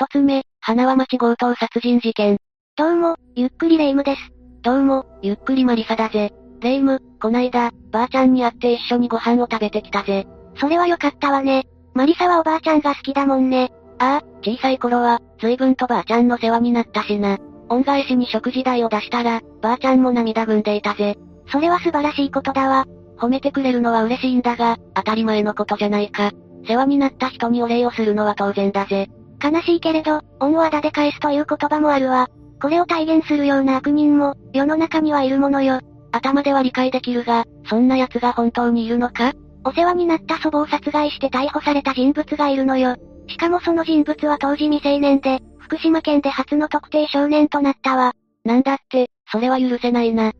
一つ目、花輪町強盗殺人事件。どうも、ゆっくりレ夢ムです。どうも、ゆっくりマリサだぜ。レ夢ム、こないだ、ばあちゃんに会って一緒にご飯を食べてきたぜ。それはよかったわね。マリサはおばあちゃんが好きだもんね。ああ、小さい頃は、随分とばあちゃんの世話になったしな。恩返しに食事代を出したら、ばあちゃんも涙ぐんでいたぜ。それは素晴らしいことだわ。褒めてくれるのは嬉しいんだが、当たり前のことじゃないか。世話になった人にお礼をするのは当然だぜ。悲しいけれど、恩をあだで返すという言葉もあるわ。これを体現するような悪人も、世の中にはいるものよ。頭では理解できるが、そんな奴が本当にいるのか？お世話になった祖母を殺害して逮捕された人物がいるのよ。しかもその人物は当時未成年で、福島県で初の特定少年となったわ。なんだって、それは許せないな。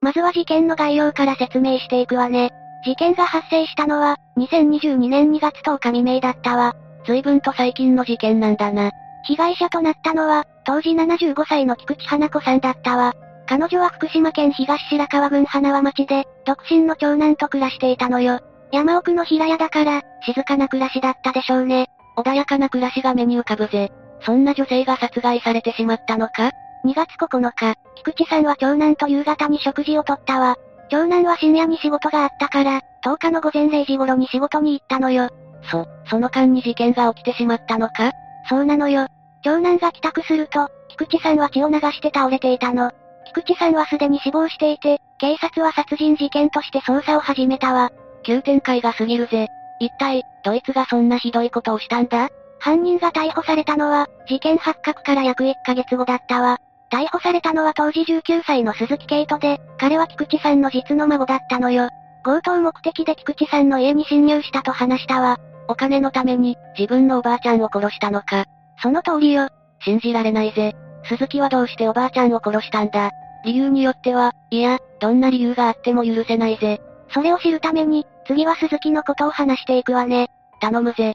まずは事件の概要から説明していくわね。事件が発生したのは、2022年2月10日未明だったわ。随分と最近の事件なんだな。被害者となったのは、当時75歳の菊池花子さんだったわ。彼女は福島県東白川郡花輪町で、独身の長男と暮らしていたのよ。山奥の平屋だから、静かな暮らしだったでしょうね。穏やかな暮らしが目に浮かぶぜ。そんな女性が殺害されてしまったのか ?2 月9日、菊池さんは長男と夕方に食事をとったわ。長男は深夜に仕事があったから、10日の午前0時頃に仕事に行ったのよ。そ、その間に事件が起きてしまったのか？そうなのよ。長男が帰宅すると、菊池さんは血を流して倒れていたの。菊池さんはすでに死亡していて、警察は殺人事件として捜査を始めたわ。急展開が過ぎるぜ。一体、どいつがそんなひどいことをしたんだ？犯人が逮捕されたのは、事件発覚から約1ヶ月後だったわ。逮捕されたのは当時19歳の鈴木圭人で、彼は菊池さんの実の孫だったのよ。強盗目的で菊池さんの家に侵入したと話したわ。お金のために、自分のおばあちゃんを殺したのか。その通りよ。信じられないぜ。鈴木はどうしておばあちゃんを殺したんだ理由によっては、いや、どんな理由があっても許せないぜ。それを知るために、次は鈴木のことを話していくわね。頼むぜ。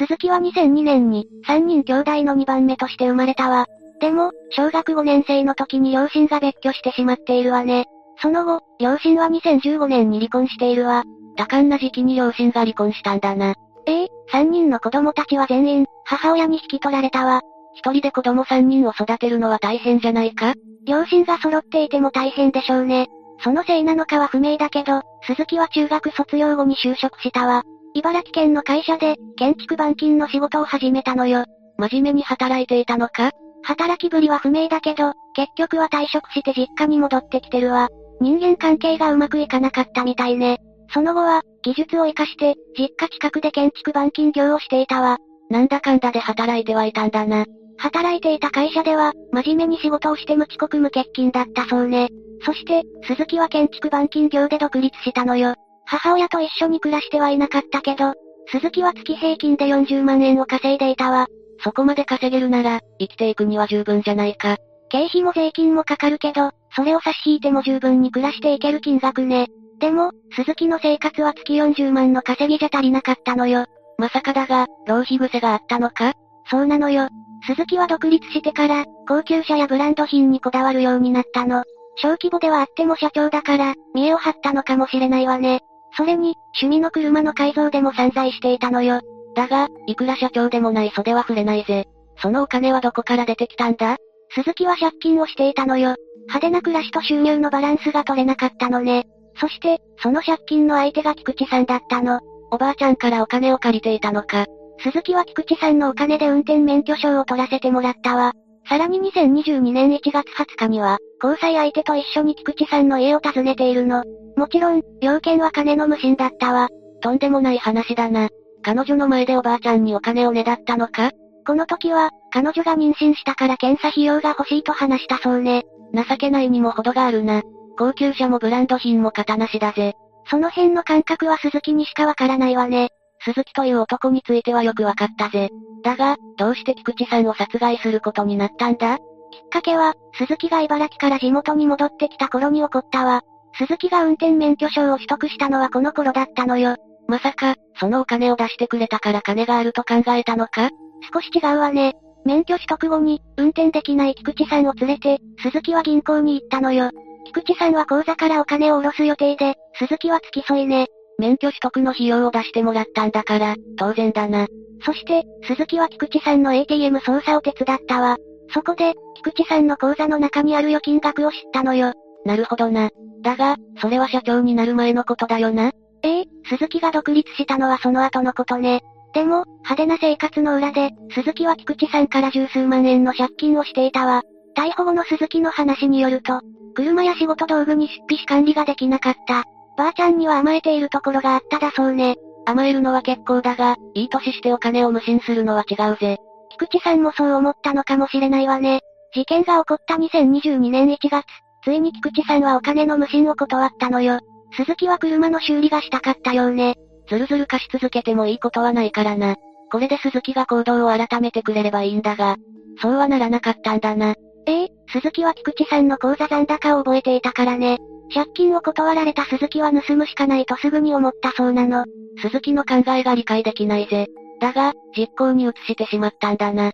鈴木は2002年に、3人兄弟の2番目として生まれたわ。でも、小学5年生の時に両親が別居してしまっているわね。その後、両親は2015年に離婚しているわ。多感な時期に両親が離婚したんだな。ええ3人の子供たちは全員、母親に引き取られたわ。一人で子供3人を育てるのは大変じゃないか？両親が揃っていても大変でしょうね。そのせいなのかは不明だけど、鈴木は中学卒業後に就職したわ。茨城県の会社で、建築板金の仕事を始めたのよ。真面目に働いていたのか？働きぶりは不明だけど、結局は退職して実家に戻ってきてるわ。人間関係がうまくいかなかったみたいね。その後は、技術を活かして、実家近くで建築板金業をしていたわ。なんだかんだで働いてはいたんだな。働いていた会社では、真面目に仕事をして無遅刻無欠勤だったそうね。そして、鈴木は建築板金業で独立したのよ。母親と一緒に暮らしてはいなかったけど、鈴木は月平均で40万円を稼いでいたわ。そこまで稼げるなら、生きていくには十分じゃないか。経費も税金もかかるけど、それを差し引いても十分に暮らしていける金額ね。でも、鈴木の生活は月40万の稼ぎじゃ足りなかったのよ。まさかだが、浪費癖があったのか？そうなのよ。鈴木は独立してから、高級車やブランド品にこだわるようになったの。小規模ではあっても社長だから、見栄を張ったのかもしれないわね。それに、趣味の車の改造でも散財していたのよ。だが、いくら社長でもない袖は触れないぜ。そのお金はどこから出てきたんだ？鈴木は借金をしていたのよ。派手な暮らしと収入のバランスが取れなかったのね。そして、その借金の相手が菊池さんだったの。おばあちゃんからお金を借りていたのか。鈴木は菊池さんのお金で運転免許証を取らせてもらったわ。さらに2022年1月20日には、交際相手と一緒に菊池さんの家を訪ねているの。もちろん、要件は金の無心だったわ。とんでもない話だな。彼女の前でおばあちゃんにお金をねだったのか？この時は、彼女が妊娠したから検査費用が欲しいと話したそうね。情けないにも程があるな。高級車もブランド品も型なしだぜ。その辺の感覚は鈴木にしかわからないわね。鈴木という男についてはよくわかったぜ。だが、どうして菊池さんを殺害することになったんだ？きっかけは、鈴木が茨城から地元に戻ってきた頃に起こったわ。鈴木が運転免許証を取得したのはこの頃だったのよ。まさか、そのお金を出してくれたから金があると考えたのか？少し違うわね。免許取得後に、運転できない菊池さんを連れて、鈴木は銀行に行ったのよ。菊池さんは口座からお金を下ろす予定で、鈴木は付き添いね。免許取得の費用を出してもらったんだから、当然だな。そして、鈴木は菊池さんの ATM 操作を手伝ったわ。そこで、菊池さんの口座の中にある預金額を知ったのよ。なるほどな。だが、それは社長になる前のことだよな。ええ鈴木が独立したのはその後のことね。でも、派手な生活の裏で、鈴木は菊池さんから十数万円の借金をしていたわ。逮捕後の鈴木の話によると、車や仕事道具に出費し管理ができなかった。ばあちゃんには甘えているところがあっただそうね。甘えるのは結構だが、いい年してお金を無心するのは違うぜ。菊池さんもそう思ったのかもしれないわね。事件が起こった2022年1月、ついに菊池さんはお金の無心を断ったのよ。鈴木は車の修理がしたかったようね。ずるずる貸し続けてもいいことはないからな。これで鈴木が行動を改めてくれればいいんだが、そうはならなかったんだな。ええ鈴木は菊池さんの口座残高を覚えていたからね。借金を断られた鈴木は盗むしかないとすぐに思ったそうなの。鈴木の考えが理解できないぜ。だが、実行に移してしまったんだな。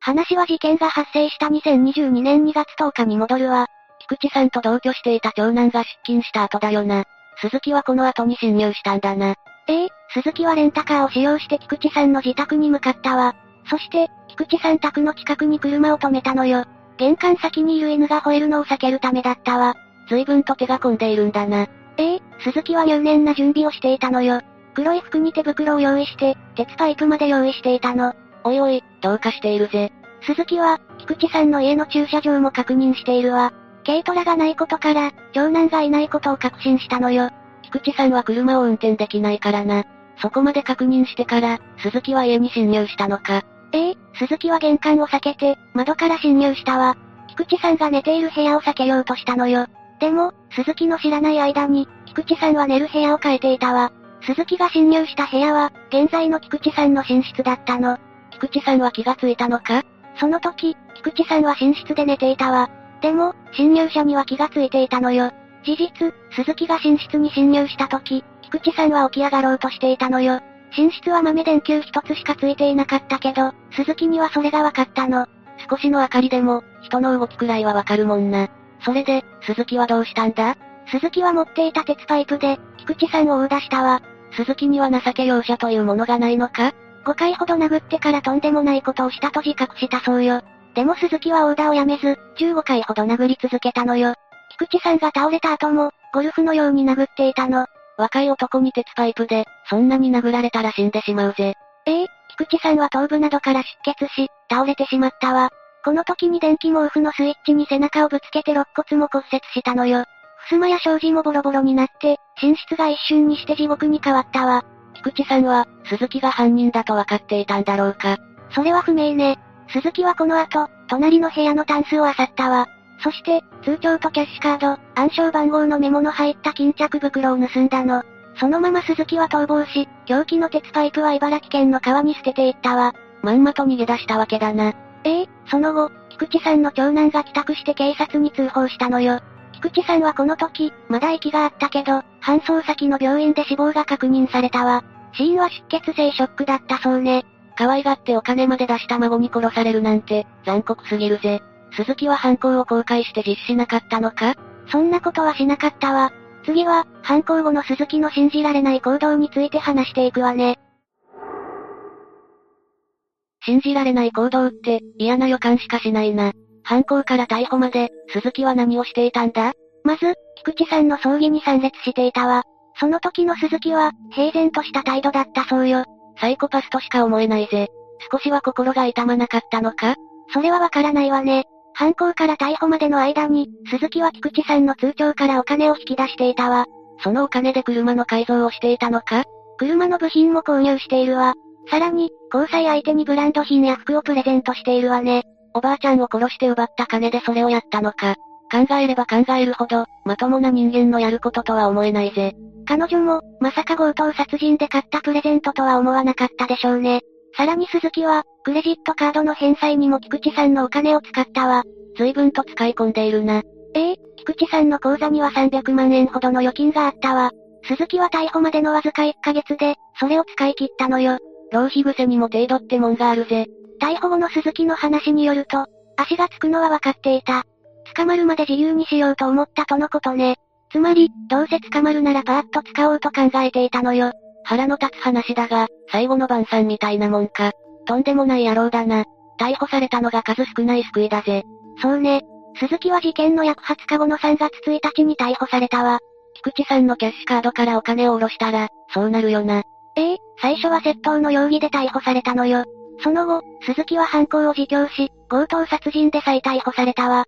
話は事件が発生した2022年2月10日に戻るわ。菊池さんと同居していた長男が出勤した後だよな。鈴木はこの後に侵入したんだな。ええ鈴木はレンタカーを使用して菊池さんの自宅に向かったわ。そして、菊池さん宅の近くに車を止めたのよ。玄関先にいる犬が吠えるのを避けるためだったわ。随分と手が込んでいるんだな。ええ鈴木は入念な準備をしていたのよ。黒い服に手袋を用意して、鉄パイプまで用意していたの。おいおい、どうかしているぜ。鈴木は、菊池さんの家の駐車場も確認しているわ。軽トラがないことから、長男がいないことを確信したのよ。菊池さんは車を運転できないからな。そこまで確認してから、鈴木は家に侵入したのか。ええ鈴木は玄関を避けて、窓から侵入したわ。菊池さんが寝ている部屋を避けようとしたのよ。でも、鈴木の知らない間に、菊池さんは寝る部屋を変えていたわ。鈴木が侵入した部屋は、現在の菊池さんの寝室だったの。菊池さんは気がついたのか？その時、菊池さんは寝室で寝ていたわ。でも、侵入者には気がついていたのよ。事実、鈴木が寝室に侵入した時、菊池さんは起き上がろうとしていたのよ。寝室は豆電球一つしかついていなかったけど、鈴木にはそれが分かったの。少しの明かりでも、人の動きくらいはわかるもんな。それで、鈴木はどうしたんだ？鈴木は持っていた鉄パイプで、菊池さんを追い出したわ。鈴木には情け容赦というものがないのか ?5 回ほど殴ってからとんでもないことをしたと自覚したそうよ。でも鈴木はオーダーをやめず、15回ほど殴り続けたのよ。菊池さんが倒れた後も、ゴルフのように殴っていたの。若い男に鉄パイプで、そんなに殴られたら死んでしまうぜ。ええ菊池さんは頭部などから出血し、倒れてしまったわ。この時に電気毛布のスイッチに背中をぶつけて肋骨も骨折したのよ。襖や障子もボロボロになって、寝室が一瞬にして地獄に変わったわ。菊池さんは、鈴木が犯人だと分かっていたんだろうか。それは不明ね。鈴木はこの後、隣の部屋のタンスを漁ったわ。そして、通帳とキャッシュカード、暗証番号のメモの入った巾着袋を盗んだの。そのまま鈴木は逃亡し、凶器の鉄パイプは茨城県の川に捨てていったわ。まんまと逃げ出したわけだな。ええその後、菊池さんの長男が帰宅して警察に通報したのよ。菊池さんはこの時、まだ息があったけど、搬送先の病院で死亡が確認されたわ。死因は出血性ショックだったそうね。可愛がってお金まで出した孫に殺されるなんて、残酷すぎるぜ。鈴木は犯行を公開して実施しなかったのか？そんなことはしなかったわ。次は、犯行後の鈴木の信じられない行動について話していくわね。信じられない行動って、嫌な予感しかしないな。犯行から逮捕まで、鈴木は何をしていたんだ？まず、菊池さんの葬儀に参列していたわ。その時の鈴木は、平然とした態度だったそうよ。サイコパスとしか思えないぜ。少しは心が痛まなかったのか？それはわからないわね。犯行から逮捕までの間に、鈴木は菊池さんの通帳からお金を引き出していたわ。そのお金で車の改造をしていたのか？車の部品も購入しているわ。さらに、交際相手にブランド品や服をプレゼントしているわね。おばあちゃんを殺して奪った金でそれをやったのか。考えれば考えるほど、まともな人間のやることとは思えないぜ。彼女も、まさか強盗殺人で買ったプレゼントとは思わなかったでしょうね。さらに鈴木は、クレジットカードの返済にも菊池さんのお金を使ったわ。随分と使い込んでいるな。ええ菊池さんの口座には300万円ほどの預金があったわ。鈴木は逮捕までのわずか1ヶ月で、それを使い切ったのよ。浪費癖にも程度ってもんがあるぜ。逮捕後の鈴木の話によると、足がつくのは分かっていた。捕まるまで自由にしようと思ったとのことね。つまり、どうせ捕まるならパーッと使おうと考えていたのよ。腹の立つ話だが、最後の晩餐みたいなもんか。とんでもない野郎だな。逮捕されたのが数少ない救いだぜ。そうね。鈴木は事件の約20日後の3月1日に逮捕されたわ。菊池さんのキャッシュカードからお金を下ろしたら、そうなるよな。ええ最初は窃盗の容疑で逮捕されたのよ。その後、鈴木は犯行を自供し、強盗殺人で再逮捕されたわ。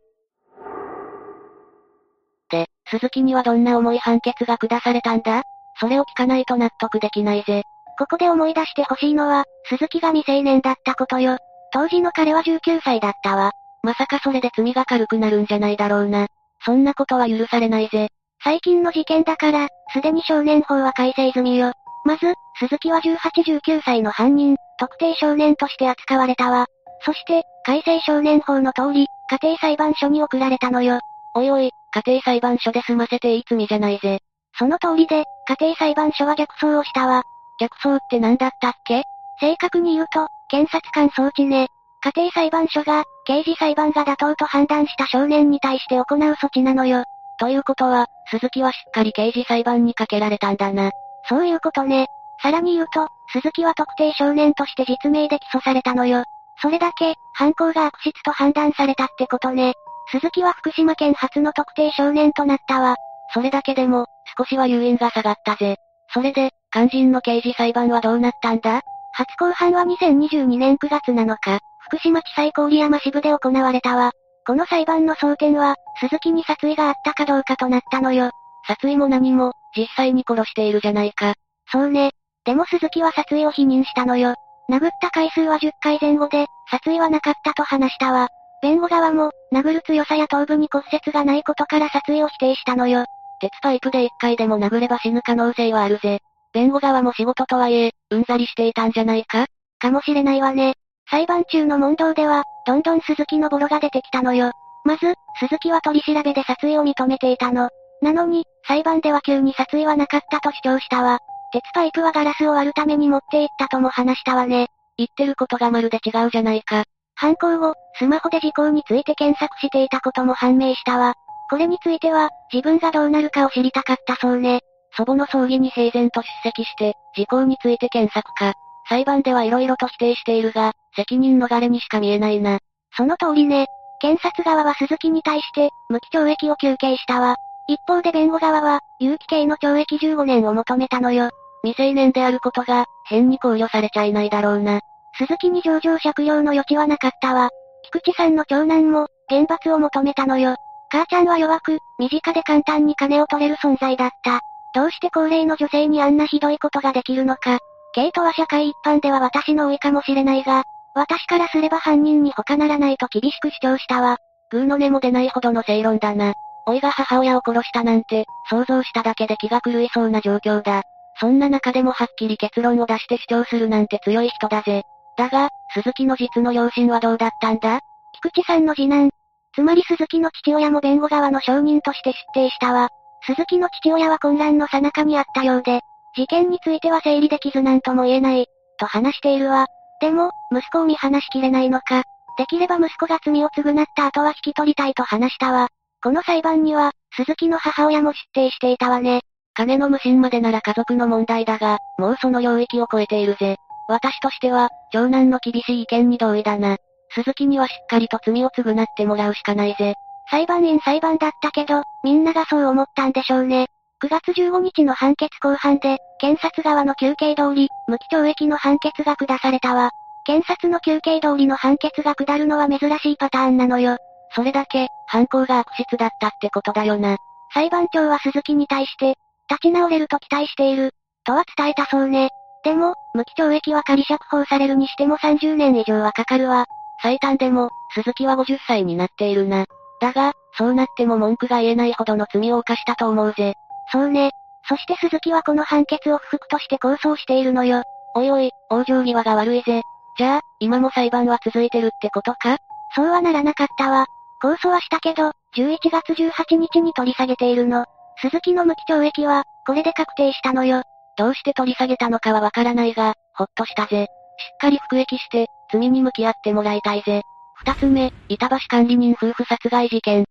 で、鈴木にはどんな重い判決が下されたんだ？それを聞かないと納得できないぜ。ここで思い出してほしいのは、鈴木が未成年だったことよ。当時の彼は19歳だったわ。まさかそれで罪が軽くなるんじゃないだろうな。そんなことは許されないぜ。最近の事件だから、すでに少年法は改正済みよ。まず、鈴木は18、19歳の犯人、特定少年として扱われたわ。そして、改正少年法の通り、家庭裁判所に送られたのよ。おいおい、家庭裁判所で済ませていい罪じゃないぜ。その通りで、家庭裁判所は逆走をしたわ。逆走って何だったっけ？正確に言うと、検察官装置ね。家庭裁判所が、刑事裁判が妥当と判断した少年に対して行う措置なのよ。ということは、鈴木はしっかり刑事裁判にかけられたんだな。そういうことね。さらに言うと、鈴木は特定少年として実名で起訴されたのよ。それだけ、犯行が悪質と判断されたってことね。鈴木は福島県初の特定少年となったわ。それだけでも、少しは誘引が下がったぜ。それで、肝心の刑事裁判はどうなったんだ？初公判は2022年9月7日、福島地裁郡山支部で行われたわ。この裁判の争点は、鈴木に殺意があったかどうかとなったのよ。殺意も何も、実際に殺しているじゃないか。そうね。でも鈴木は殺意を否認したのよ。殴った回数は10回前後で、殺意はなかったと話したわ。弁護側も、殴る強さや頭部に骨折がないことから殺意を否定したのよ。鉄パイプで1回でも殴れば死ぬ可能性はあるぜ。弁護側も仕事とはいえ、うんざりしていたんじゃないか？かもしれないわね。裁判中の問答では、どんどん鈴木のボロが出てきたのよ。まず、鈴木は取り調べで殺意を認めていたの。なのに、裁判では急に殺意はなかったと主張したわ。鉄パイプはガラスを割るために持って行ったとも話したわね。言ってることがまるで違うじゃないか。犯行後、スマホで事項について検索していたことも判明したわ。これについては、自分がどうなるかを知りたかったそうね。祖母の葬儀に平然と出席して、事項について検索か。裁判では色々と否定しているが、責任逃れにしか見えないな。その通りね。検察側は鈴木に対して、無期懲役を求刑したわ。一方で弁護側は、有期刑の懲役15年を求めたのよ。未成年であることが、変に考慮されちゃいないだろうな。鈴木に上場借用の余地はなかったわ。菊池さんの長男も、厳罰を求めたのよ。母ちゃんは弱く、身近で簡単に金を取れる存在だった。どうして高齢の女性にあんなひどいことができるのか。ケイトは社会一般では私の老いかもしれないが、私からすれば犯人に他ならないと厳しく主張したわ。グーの根も出ないほどの正論だな。老いが母親を殺したなんて、想像しただけで気が狂いそうな状況だ。そんな中でもはっきり結論を出して主張するなんて強い人だぜ。だが、鈴木の実の両親はどうだったんだ？菊池さんの次男。つまり鈴木の父親も弁護側の証人として出廷したわ。鈴木の父親は混乱の最中にあったようで、事件については整理できずなんとも言えない、と話しているわ。でも、息子を見放しきれないのか。できれば息子が罪を償った後は引き取りたいと話したわ。この裁判には、鈴木の母親も出廷していたわね。金の無心までなら家族の問題だが、もうその領域を超えているぜ。私としては、長男の厳しい意見に同意だな。鈴木にはしっかりと罪を償ってもらうしかないぜ。裁判員裁判だったけど、みんながそう思ったんでしょうね。9月15日の判決公判で、検察側の休憩通り、無期懲役の判決が下されたわ。検察の休憩通りの判決が下るのは珍しいパターンなのよ。それだけ、犯行が悪質だったってことだよな。裁判長は鈴木に対して、立ち直れると期待している、とは伝えたそうね。でも、無期懲役は仮釈放されるにしても30年以上はかかるわ。最短でも、鈴木は50歳になっているな。だが、そうなっても文句が言えないほどの罪を犯したと思うぜ。そうね。そして鈴木はこの判決を不服として控訴しているのよ。おいおい、往生際が悪いぜ。じゃあ、今も裁判は続いてるってことか？そうはならなかったわ。控訴はしたけど、11月18日に取り下げているの。鈴木の無期懲役は、これで確定したのよ。どうして取り下げたのかはわからないが、ほっとしたぜ。しっかり服役して、罪に向き合ってもらいたいぜ。二つ目、板橋管理人夫婦殺害事件。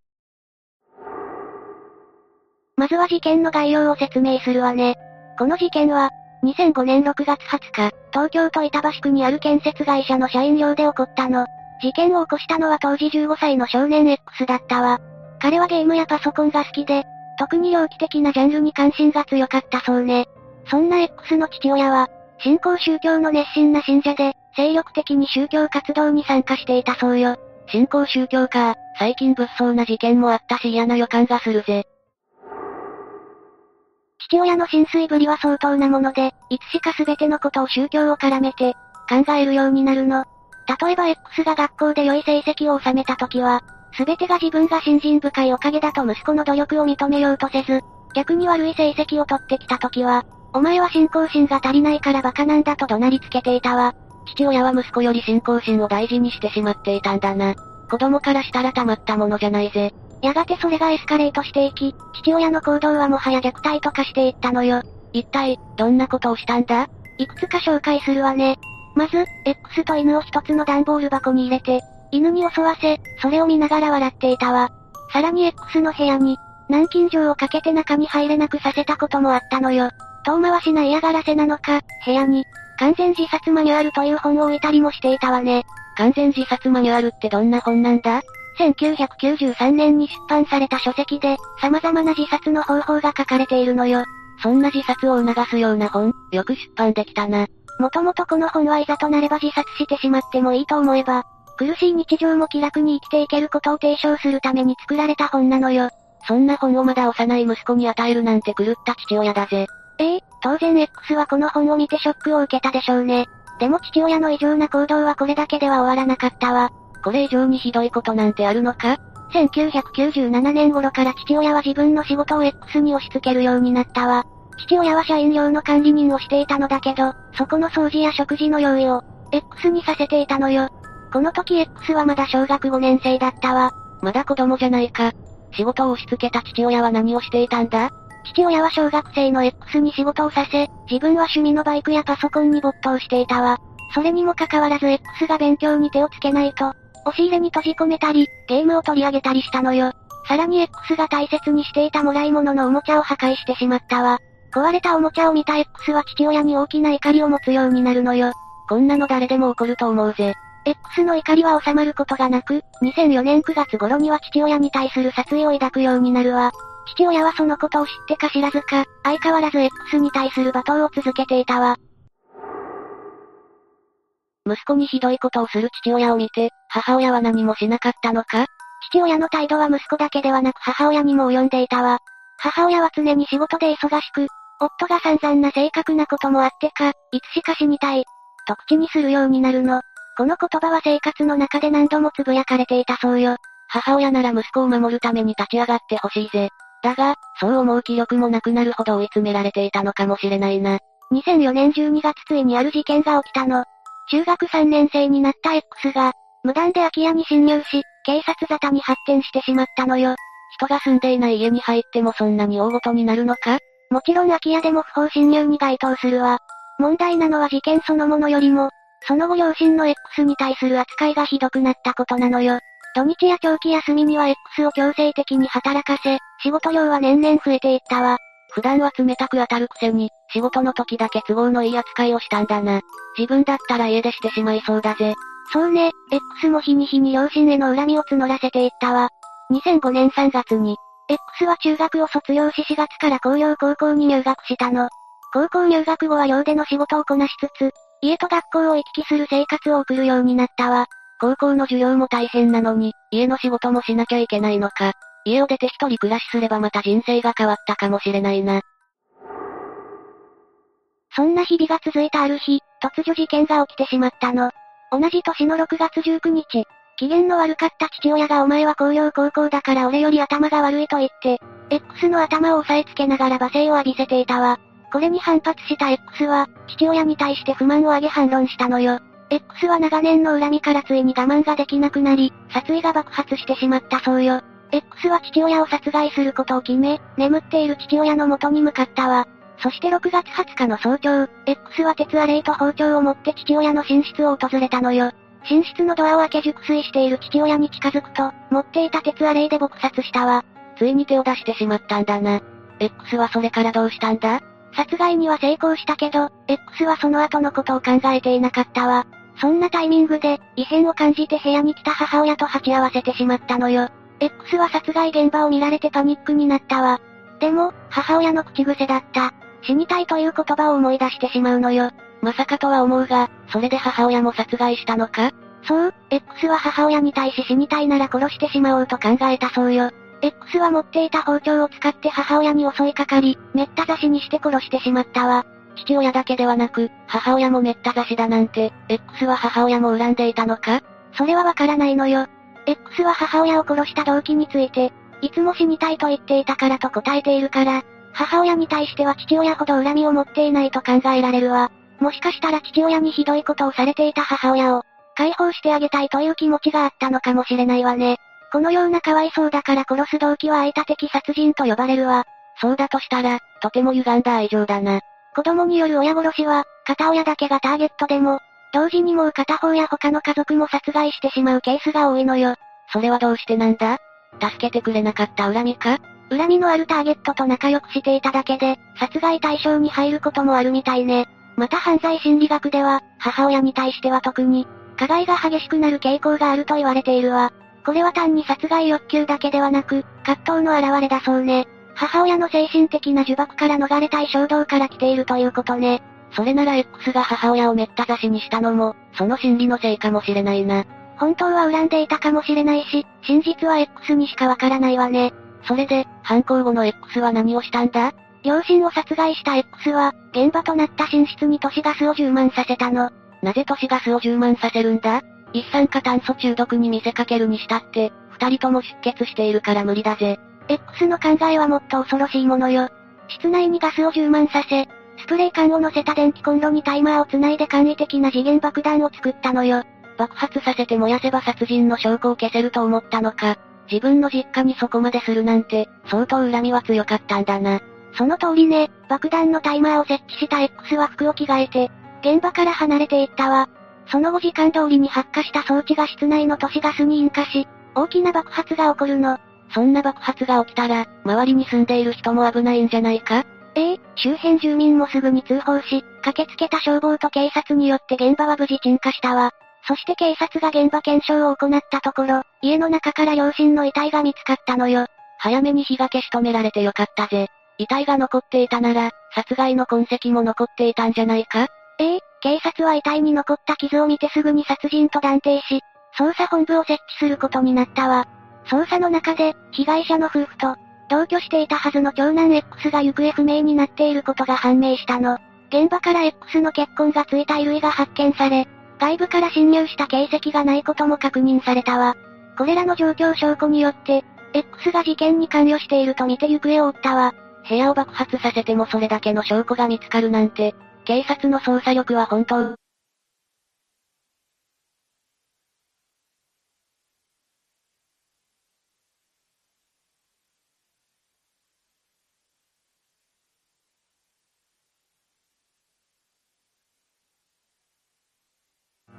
まずは事件の概要を説明するわね。この事件は、2005年6月20日、東京都板橋区にある建設会社の社員寮で起こったの。事件を起こしたのは当時15歳の少年 X だったわ。彼はゲームやパソコンが好きで、特に猟奇的なジャンルに関心が強かったそうね。そんな X の父親は、新興宗教の熱心な信者で、精力的に宗教活動に参加していたそうよ。新興宗教か、最近物騒な事件もあったし嫌な予感がするぜ。父親の浸水ぶりは相当なもので、いつしか全てのことを宗教を絡めて、考えるようになるの。例えば X が学校で良い成績を収めた時は、全てが自分が信心深いおかげだと息子の努力を認めようとせず、逆に悪い成績を取ってきた時は、お前は信仰心が足りないからバカなんだと怒鳴りつけていたわ。父親は息子より信仰心を大事にしてしまっていたんだな。子供からしたらたまったものじゃないぜ。やがてそれがエスカレートしていき、父親の行動はもはや虐待とかしていったのよ。一体、どんなことをしたんだ？いくつか紹介するわね。まず、X と犬を一つの段ボール箱に入れて、犬に襲わせ、それを見ながら笑っていたわ。さらに X の部屋に、南京錠をかけて中に入れなくさせたこともあったのよ。遠回しな嫌がらせなのか、部屋に、完全自殺マニュアルという本を置いたりもしていたわね。完全自殺マニュアルってどんな本なんだ？1993年に出版された書籍で、様々な自殺の方法が書かれているのよ。そんな自殺を促すような本、よく出版できたな。もともとこの本はいざとなれば自殺してしまってもいいと思えば、苦しい日常も気楽に生きていけることを提唱するために作られた本なのよ。そんな本をまだ幼い息子に与えるなんて狂った父親だぜ。ええ当然 X はこの本を見てショックを受けたでしょうね。でも父親の異常な行動はこれだけでは終わらなかったわ。これ以上にひどいことなんてあるのか ?1997 年頃から父親は自分の仕事を X に押し付けるようになったわ。父親は社員寮の管理人をしていたのだけど、そこの掃除や食事の用意を、X にさせていたのよ。この時 X はまだ小学5年生だったわ。まだ子供じゃないか。仕事を押し付けた父親は何をしていたんだ？父親は小学生の X に仕事をさせ、自分は趣味のバイクやパソコンに没頭していたわ。それにもかかわらず X が勉強に手をつけないと、押し入れに閉じ込めたり、ゲームを取り上げたりしたのよ。さらに X が大切にしていたもらい物のおもちゃを破壊してしまったわ。壊れたおもちゃを見た X は父親に大きな怒りを持つようになるのよ。こんなの誰でも起こると思うぜ。X の怒りは収まることがなく、2004年9月頃には父親に対する殺意を抱くようになるわ。父親はそのことを知ってか知らずか、相変わらず X に対する罵倒を続けていたわ。息子にひどいことをする父親を見て、母親は何もしなかったのか？父親の態度は息子だけではなく母親にも及んでいたわ。母親は常に仕事で忙しく、夫が散々な正確なこともあってか、いつしか死にたい。と口にするようになるの。この言葉は生活の中で何度も呟かれていたそうよ。母親なら息子を守るために立ち上がってほしいぜ。だが、そう思う気力もなくなるほど追い詰められていたのかもしれないな。2004年12月ついにある事件が起きたの。中学3年生になった X が、無断で空き家に侵入し、警察沙汰に発展してしまったのよ。人が住んでいない家に入ってもそんなに大ごとになるのか？もちろん空き家でも不法侵入に該当するわ。問題なのは事件そのものよりも、その後両親の X に対する扱いがひどくなったことなのよ。土日や長期休みには X を強制的に働かせ、仕事量は年々増えていったわ。普段は冷たく当たるくせに、仕事の時だけ都合のいい扱いをしたんだな。自分だったら家出してしまいそうだぜ。そうね、X も日に日に両親への恨みを募らせていったわ。2005年3月に、X は中学を卒業し4月から工業高校に入学したの。高校入学後は寮での仕事をこなしつつ、家と学校を行き来する生活を送るようになったわ。高校の授業も大変なのに、家の仕事もしなきゃいけないのか。家を出て一人暮らしすればまた人生が変わったかもしれないな。そんな日々が続いたある日、突如事件が起きてしまったの。同じ年の6月19日、機嫌の悪かった父親がお前は工業高校だから俺より頭が悪いと言って、X の頭を押さえつけながら罵声を浴びせていたわ。これに反発した X は、父親に対して不満を上げ反論したのよ。X は長年の恨みからついに我慢ができなくなり、殺意が爆発してしまったそうよ。X は父親を殺害することを決め、眠っている父親の元に向かったわ。そして6月20日の早朝、X は鉄アレイと包丁を持って父親の寝室を訪れたのよ。寝室のドアを開け熟睡している父親に近づくと、持っていた鉄アレイで撲殺したわ。ついに手を出してしまったんだな。X はそれからどうしたんだ？殺害には成功したけど、X はその後のことを考えていなかったわ。そんなタイミングで、異変を感じて部屋に来た母親と鉢合わせてしまったのよ。X は殺害現場を見られてパニックになったわ。でも、母親の口癖だった。死にたいという言葉を思い出してしまうのよ。まさかとは思うが、それで母親も殺害したのか？そう、X は母親に対し死にたいなら殺してしまおうと考えたそうよ。X は持っていた包丁を使って母親に襲いかかり、めった刺しにして殺してしまったわ。父親だけではなく、母親もめった刺しだなんて、X は母親も恨んでいたのか？それはわからないのよ。X は母親を殺した動機について、いつも死にたいと言っていたからと答えているから、母親に対しては父親ほど恨みを持っていないと考えられるわ。もしかしたら父親にひどいことをされていた母親を、解放してあげたいという気持ちがあったのかもしれないわね。このようなかわいそうだから殺す動機は相手的殺人と呼ばれるわ。そうだとしたら、とても歪んだ愛情だな。子供による親殺しは、片親だけがターゲットでも、同時にもう片方や他の家族も殺害してしまうケースが多いのよ。それはどうしてなんだ？助けてくれなかった恨みか？恨みのあるターゲットと仲良くしていただけで、殺害対象に入ることもあるみたいね。また犯罪心理学では、母親に対しては特に、加害が激しくなる傾向があると言われているわ。これは単に殺害欲求だけではなく、葛藤の表れだそうね。母親の精神的な呪縛から逃れたい衝動から来ているということね。それなら X が母親をめった刺しにしたのも、その心理のせいかもしれないな。本当は恨んでいたかもしれないし、真実は X にしかわからないわね。それで、犯行後の X は何をしたんだ？両親を殺害した X は、現場となった寝室に都市ガスを充満させたの。なぜ都市ガスを充満させるんだ？一酸化炭素中毒に見せかけるにしたって、二人とも出血しているから無理だぜ。X の考えはもっと恐ろしいものよ。室内にガスを充満させ、スプレー缶を乗せた電気コンロにタイマーを繋いで簡易的な次元爆弾を作ったのよ。爆発させて燃やせば殺人の証拠を消せると思ったのか。自分の実家にそこまでするなんて、相当恨みは強かったんだな。その通りね、爆弾のタイマーを設置した X は服を着替えて、現場から離れていったわ。その後時間通りに発火した装置が室内の都市ガスに引火し、大きな爆発が起こるの。そんな爆発が起きたら、周りに住んでいる人も危ないんじゃないか？ええ周辺住民もすぐに通報し、駆けつけた消防と警察によって現場は無事鎮火したわ。そして警察が現場検証を行ったところ、家の中から両親の遺体が見つかったのよ。早めに火が消し止められてよかったぜ。遺体が残っていたなら、殺害の痕跡も残っていたんじゃないか？ええ警察は遺体に残った傷を見てすぐに殺人と断定し、捜査本部を設置することになったわ。捜査の中で、被害者の夫婦と、同居していたはずの長男 X が行方不明になっていることが判明したの。現場から X の血痕がついた衣類が発見され、外部から侵入した形跡がないことも確認されたわ。これらの状況証拠によって、X が事件に関与していると見て行方を追ったわ。部屋を爆発させてもそれだけの証拠が見つかるなんて、警察の捜査力は本当。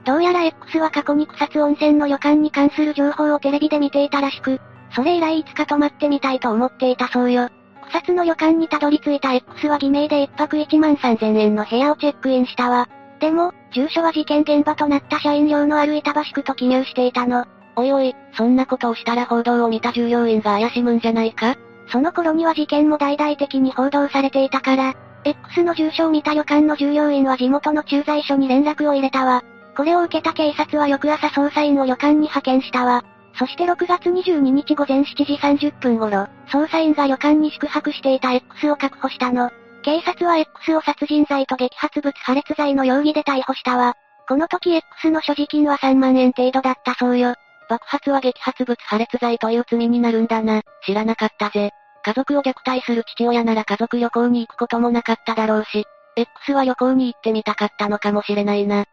どうやら X は過去に草津温泉の旅館に関する情報をテレビで見ていたらしく、それ以来いつか泊まってみたいと思っていたそうよ。草津の旅館にたどり着いた X は偽名で1泊1万3000円の部屋をチェックインしたわ。でも、住所は事件現場となった社員寮のある板橋区と記入していたの。おいおい、そんなことをしたら報道を見た従業員が怪しむんじゃないか？その頃には事件も大々的に報道されていたから、X の住所を見た旅館の従業員は地元の駐在所に連絡を入れたわ。これを受けた警察は翌朝捜査員を旅館に派遣したわ。そして6月22日午前7時30分頃、捜査員が旅館に宿泊していた X を確保したの。警察は X を殺人罪と激発物破裂罪の容疑で逮捕したわ。この時 X の所持金は3万円程度だったそうよ。爆発は激発物破裂罪という罪になるんだな。知らなかったぜ。家族を虐待する父親なら家族旅行に行くこともなかっただろうし、X は旅行に行ってみたかったのかもしれないな。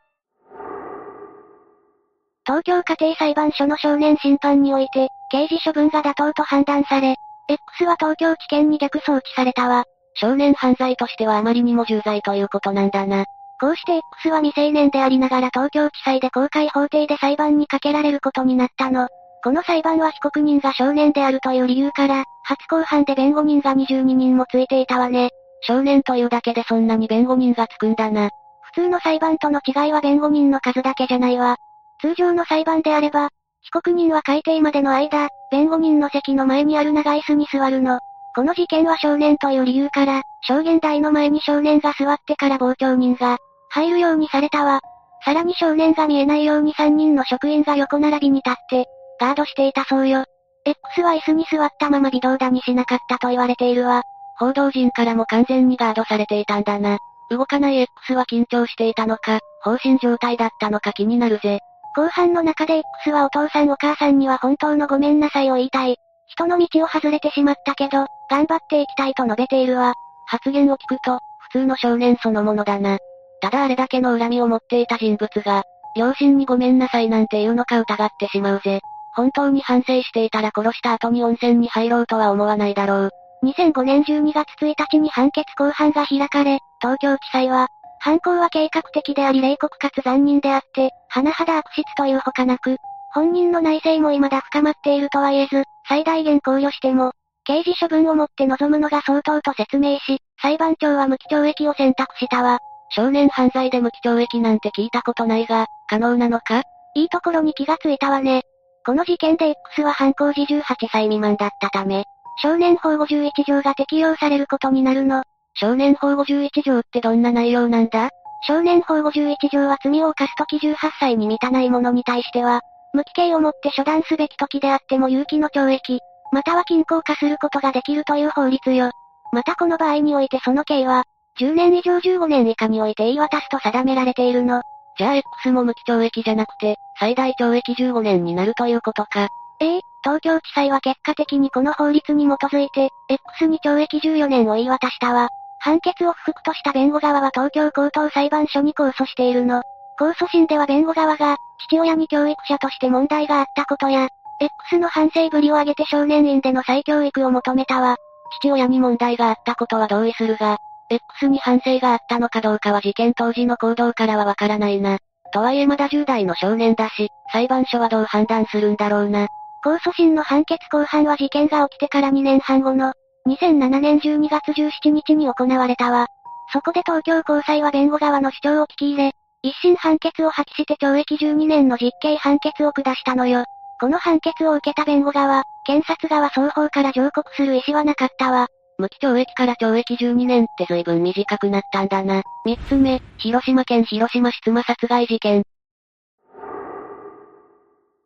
東京家庭裁判所の少年審判において、刑事処分が妥当と判断され、X は東京地検に逆送致されたわ。少年犯罪としてはあまりにも重罪ということなんだな。こうして X は未成年でありながら東京地裁で公開法廷で裁判にかけられることになったの。この裁判は被告人が少年であるという理由から、初公判で弁護人が22人もついていたわね。少年というだけでそんなに弁護人がつくんだな。普通の裁判との違いは弁護人の数だけじゃないわ。通常の裁判であれば、被告人は改定までの間、弁護人の席の前にある長椅子に座るの。この事件は少年という理由から、証言台の前に少年が座ってから傍聴人が、入るようにされたわ。さらに少年が見えないように3人の職員が横並びに立って、ガードしていたそうよ。X は椅子に座ったまま微動だにしなかったと言われているわ。報道陣からも完全にガードされていたんだな。動かない X は緊張していたのか、放心状態だったのか気になるぜ。後半の中で X はお父さんお母さんには本当のごめんなさいを言いたい。人の道を外れてしまったけど、頑張っていきたいと述べているわ。発言を聞くと、普通の少年そのものだな。ただあれだけの恨みを持っていた人物が、両親にごめんなさいなんて言うのか疑ってしまうぜ。本当に反省していたら殺した後に温泉に入ろうとは思わないだろう。2005年12月1日に判決公判が開かれ、東京地裁は、犯行は計画的であり冷酷かつ残忍であって、甚だ悪質というほかなく、本人の内政も未だ深まっているとは言えず、最大限考慮しても、刑事処分をもって臨むのが相当と説明し、裁判長は無期懲役を選択したわ。少年犯罪で無期懲役なんて聞いたことないが、可能なのか？いいところに気がついたわね。この事件で X は犯行時18歳未満だったため、少年法51条が適用されることになるの。少年法51条ってどんな内容なんだ？少年法51条は罪を犯すとき18歳に満たない者に対しては、無期刑をもって処断すべき時であっても有期の懲役、または禁錮化することができるという法律よ。またこの場合においてその刑は、10年以上15年以下において言い渡すと定められているの。じゃあ X も無期懲役じゃなくて、最大懲役15年になるということか。ええ東京地裁は結果的にこの法律に基づいて、X に懲役14年を言い渡したわ。判決を不服とした弁護側は東京高等裁判所に控訴しているの。控訴審では弁護側が、父親に教育者として問題があったことや、X の反省ぶりを挙げて少年院での再教育を求めたわ。父親に問題があったことは同意するが、X に反省があったのかどうかは事件当時の行動からはわからないな。とはいえまだ10代の少年だし、裁判所はどう判断するんだろうな。控訴審の判決公判は事件が起きてから2年半後の、2007年12月17日に行われたわ。そこで東京高裁は弁護側の主張を聞き入れ、一審判決を破棄して懲役12年の実刑判決を下したのよ。この判決を受けた弁護側、検察側双方から上告する意思はなかったわ。無期懲役から懲役12年って随分短くなったんだな。三つ目、広島県広島市妻殺害事件。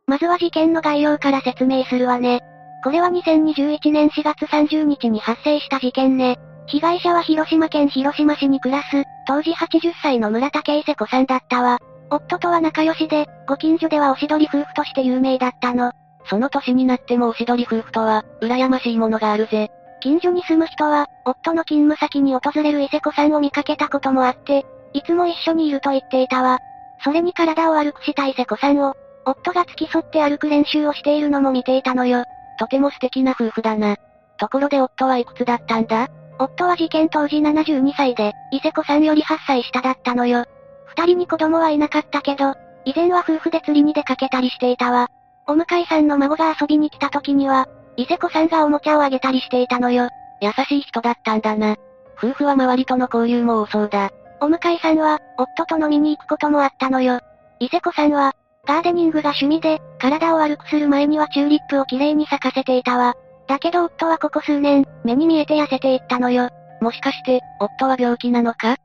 まずは事件の概要から説明するわね。これは2021年4月30日に発生した事件ね。被害者は広島県広島市に暮らす、当時80歳の村竹伊勢子さんだったわ。夫とは仲良しで、ご近所ではおしどり夫婦として有名だったの。その年になってもおしどり夫婦とは、羨ましいものがあるぜ。近所に住む人は、夫の勤務先に訪れる伊勢子さんを見かけたこともあって、いつも一緒にいると言っていたわ。それに体を悪くした伊勢子さんを、夫が付き添って歩く練習をしているのも見ていたのよ。とても素敵な夫婦だな。ところで夫はいくつだったんだ？夫は事件当時72歳で、伊勢子さんより8歳下だったのよ。二人に子供はいなかったけど、以前は夫婦で釣りに出かけたりしていたわ。お向かいさんの孫が遊びに来た時には、伊勢子さんがおもちゃをあげたりしていたのよ。優しい人だったんだな。夫婦は周りとの交流も多そうだ。お向かいさんは、夫と飲みに行くこともあったのよ。伊勢子さんは、ガーデニングが趣味で、体を悪くする前にはチューリップをきれいに咲かせていたわ。だけど夫はここ数年、目に見えて痩せていったのよ。もしかして、夫は病気なのか？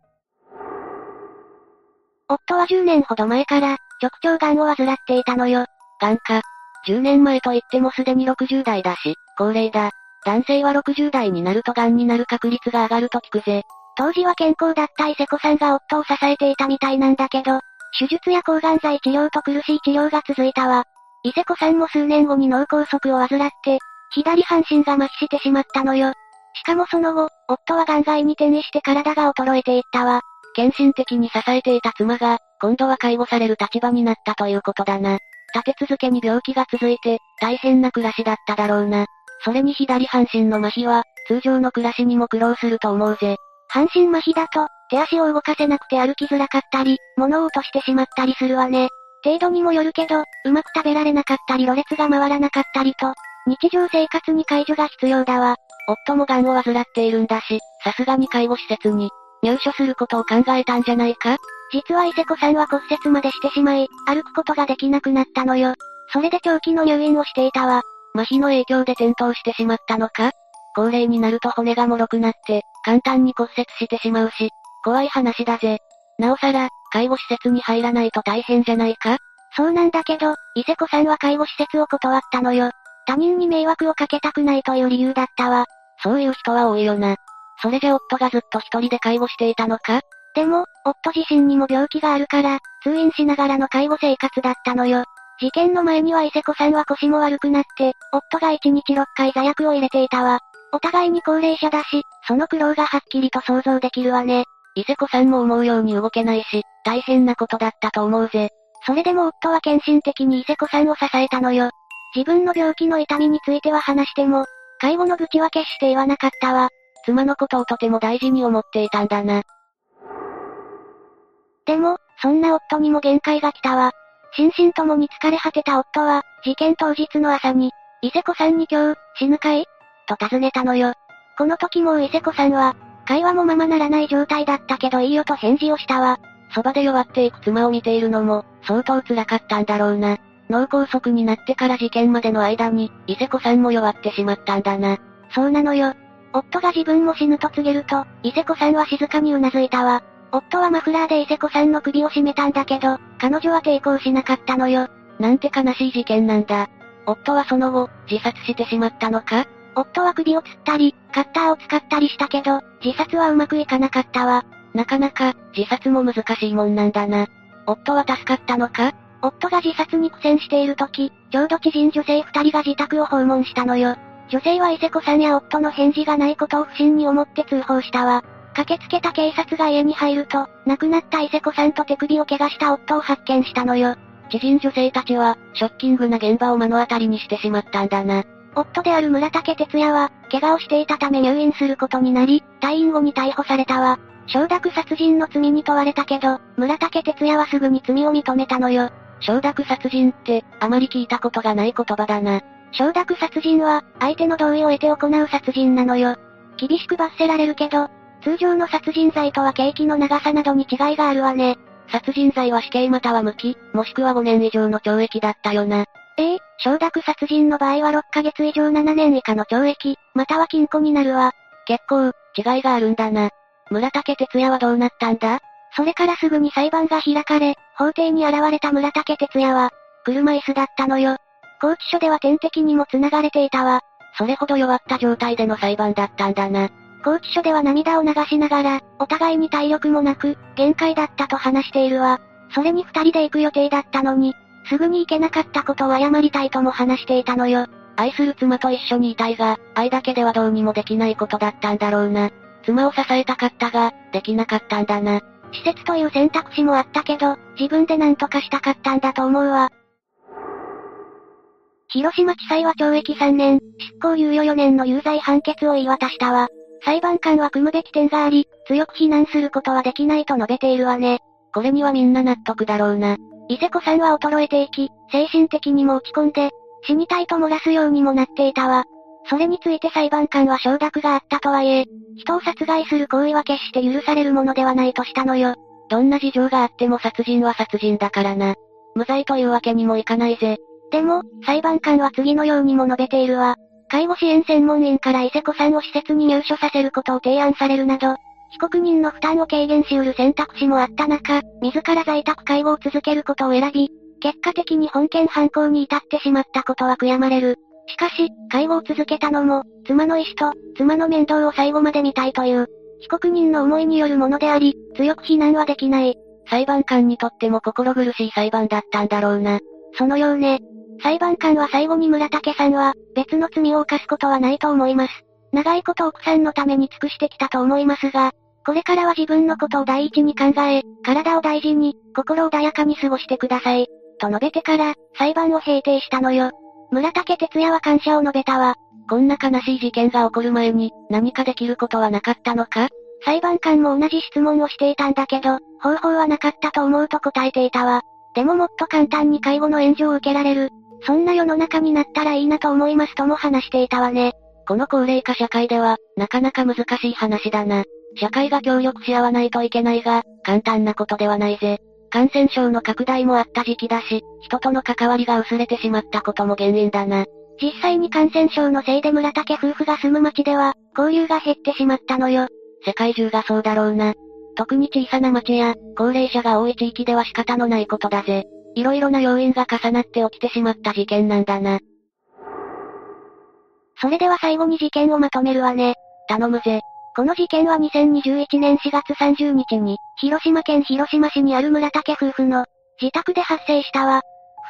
夫は10年ほど前から、直腸癌を患っていたのよ。癌か。10年前と言ってもすでに60代だし、高齢だ。男性は60代になると癌になる確率が上がると聞くぜ。当時は健康だった伊勢子さんが夫を支えていたみたいなんだけど、手術や抗がん剤治療と苦しい治療が続いたわ。伊勢子さんも数年後に脳梗塞を患って、左半身が麻痺してしまったのよ。しかもその後、夫は癌外に転移して体が衰えていったわ。献身的に支えていた妻が、今度は介護される立場になったということだな。立て続けに病気が続いて、大変な暮らしだっただろうな。それに左半身の麻痺は、通常の暮らしにも苦労すると思うぜ。半身麻痺だと、手足を動かせなくて歩きづらかったり、物を落としてしまったりするわね。程度にもよるけど、うまく食べられなかったりろれつが回らなかったりと、日常生活に介助が必要だわ。夫も癌を患っているんだし、さすがに介護施設に、入所することを考えたんじゃないか？実は伊勢子さんは骨折までしてしまい、歩くことができなくなったのよ。それで長期の入院をしていたわ。麻痺の影響で転倒してしまったのか？高齢になると骨が脆くなって、簡単に骨折してしまうし、怖い話だぜ。なおさら、介護施設に入らないと大変じゃないか？そうなんだけど、伊勢子さんは介護施設を断ったのよ。他人に迷惑をかけたくないという理由だったわ。そういう人は多いよな。それじゃ夫がずっと一人で介護していたのか？でも、夫自身にも病気があるから、通院しながらの介護生活だったのよ。事件の前には伊勢子さんは腰も悪くなって、夫が1日6回座薬を入れていたわ。お互いに高齢者だし、その苦労がはっきりと想像できるわね。伊勢子さんも思うように動けないし、大変なことだったと思うぜ。それでも夫は献身的に伊勢子さんを支えたのよ。自分の病気の痛みについては話しても、介護の愚痴は決して言わなかったわ。妻のことをとても大事に思っていたんだな。でも、そんな夫にも限界が来たわ。心身ともに疲れ果てた夫は、事件当日の朝に、伊勢子さんに今日、死ぬかい？と尋ねたのよ。この時もう伊勢子さんは、会話もままならない状態だったけどいいよと返事をしたわ。そばで弱っていく妻を見ているのも、相当辛かったんだろうな。脳梗塞になってから事件までの間に、伊勢子さんも弱ってしまったんだな。そうなのよ。夫が自分も死ぬと告げると、伊勢子さんは静かに頷いたわ。夫はマフラーで伊勢子さんの首を絞めたんだけど、彼女は抵抗しなかったのよ。なんて悲しい事件なんだ。夫はその後、自殺してしまったのか？夫は首を吊ったり、カッターを使ったりしたけど、自殺はうまくいかなかったわ。なかなか、自殺も難しいもんなんだな。夫は助かったのか？夫が自殺に苦戦している時、ちょうど知人女性二人が自宅を訪問したのよ。女性は伊勢子さんや夫の返事がないことを不審に思って通報したわ。駆けつけた警察が家に入ると、亡くなった伊勢子さんと手首を怪我した夫を発見したのよ。知人女性たちは、ショッキングな現場を目の当たりにしてしまったんだな。夫である村竹哲也は、怪我をしていたため入院することになり、退院後に逮捕されたわ。承諾殺人の罪に問われたけど、村竹哲也はすぐに罪を認めたのよ。承諾殺人って、あまり聞いたことがない言葉だな。承諾殺人は、相手の同意を得て行う殺人なのよ。厳しく罰せられるけど、通常の殺人罪とは刑期の長さなどに違いがあるわね。殺人罪は死刑または無期、もしくは5年以上の懲役だったよな。ええ承諾殺人の場合は6ヶ月以上7年以下の懲役、または禁錮になるわ。結構、違いがあるんだな。村竹哲也はどうなったんだ？それからすぐに裁判が開かれ、法廷に現れた村竹哲也は、車椅子だったのよ。拘置所では点滴にも繋がれていたわ。それほど弱った状態での裁判だったんだな。拘置所では涙を流しながら、お互いに体力もなく、限界だったと話しているわ。それに二人で行く予定だったのに、すぐに行けなかったことを謝りたいとも話していたのよ。愛する妻と一緒にいたいが、愛だけではどうにもできないことだったんだろうな。妻を支えたかったが、できなかったんだな。施設という選択肢もあったけど、自分で何とかしたかったんだと思うわ。広島地裁は懲役3年、執行猶予4年の有罪判決を言い渡したわ。裁判官は組むべき点があり、強く非難することはできないと述べているわね。これにはみんな納得だろうな。伊勢子さんは衰えていき、精神的にも落ち込んで、死にたいと漏らすようにもなっていたわ。それについて裁判官は承諾があったとはいえ、人を殺害する行為は決して許されるものではないとしたのよ。どんな事情があっても殺人は殺人だからな。無罪というわけにもいかないぜ。でも、裁判官は次のようにも述べているわ。介護支援専門員から伊勢子さんを施設に入所させることを提案されるなど、被告人の負担を軽減し得る選択肢もあった中、自ら在宅介護を続けることを選び、結果的に本件犯行に至ってしまったことは悔やまれる。しかし、介護を続けたのも、妻の意思と、妻の面倒を最後まで見たいという、被告人の思いによるものであり、強く非難はできない。裁判官にとっても心苦しい裁判だったんだろうな。そのようね。裁判官は最後に村竹さんは、別の罪を犯すことはないと思います。長いこと奥さんのために尽くしてきたと思いますが、これからは自分のことを第一に考え、体を大事に、心穏やかに過ごしてください。と述べてから、裁判を閉廷したのよ。村竹哲也は感謝を述べたわ。こんな悲しい事件が起こる前に、何かできることはなかったのか？裁判官も同じ質問をしていたんだけど、方法はなかったと思うと答えていたわ。でももっと簡単に介護の援助を受けられる。そんな世の中になったらいいなと思いますとも話していたわね。この高齢化社会では、なかなか難しい話だな。社会が協力し合わないといけないが、簡単なことではないぜ。感染症の拡大もあった時期だし、人との関わりが薄れてしまったことも原因だな。実際に感染症のせいで村竹夫婦が住む町では、交流が減ってしまったのよ。世界中がそうだろうな。特に小さな町や、高齢者が多い地域では仕方のないことだぜ。いろいろな要因が重なって起きてしまった事件なんだな。それでは最後に事件をまとめるわね。頼むぜ。この事件は2021年4月30日に、広島県広島市にある村竹夫婦の自宅で発生したわ。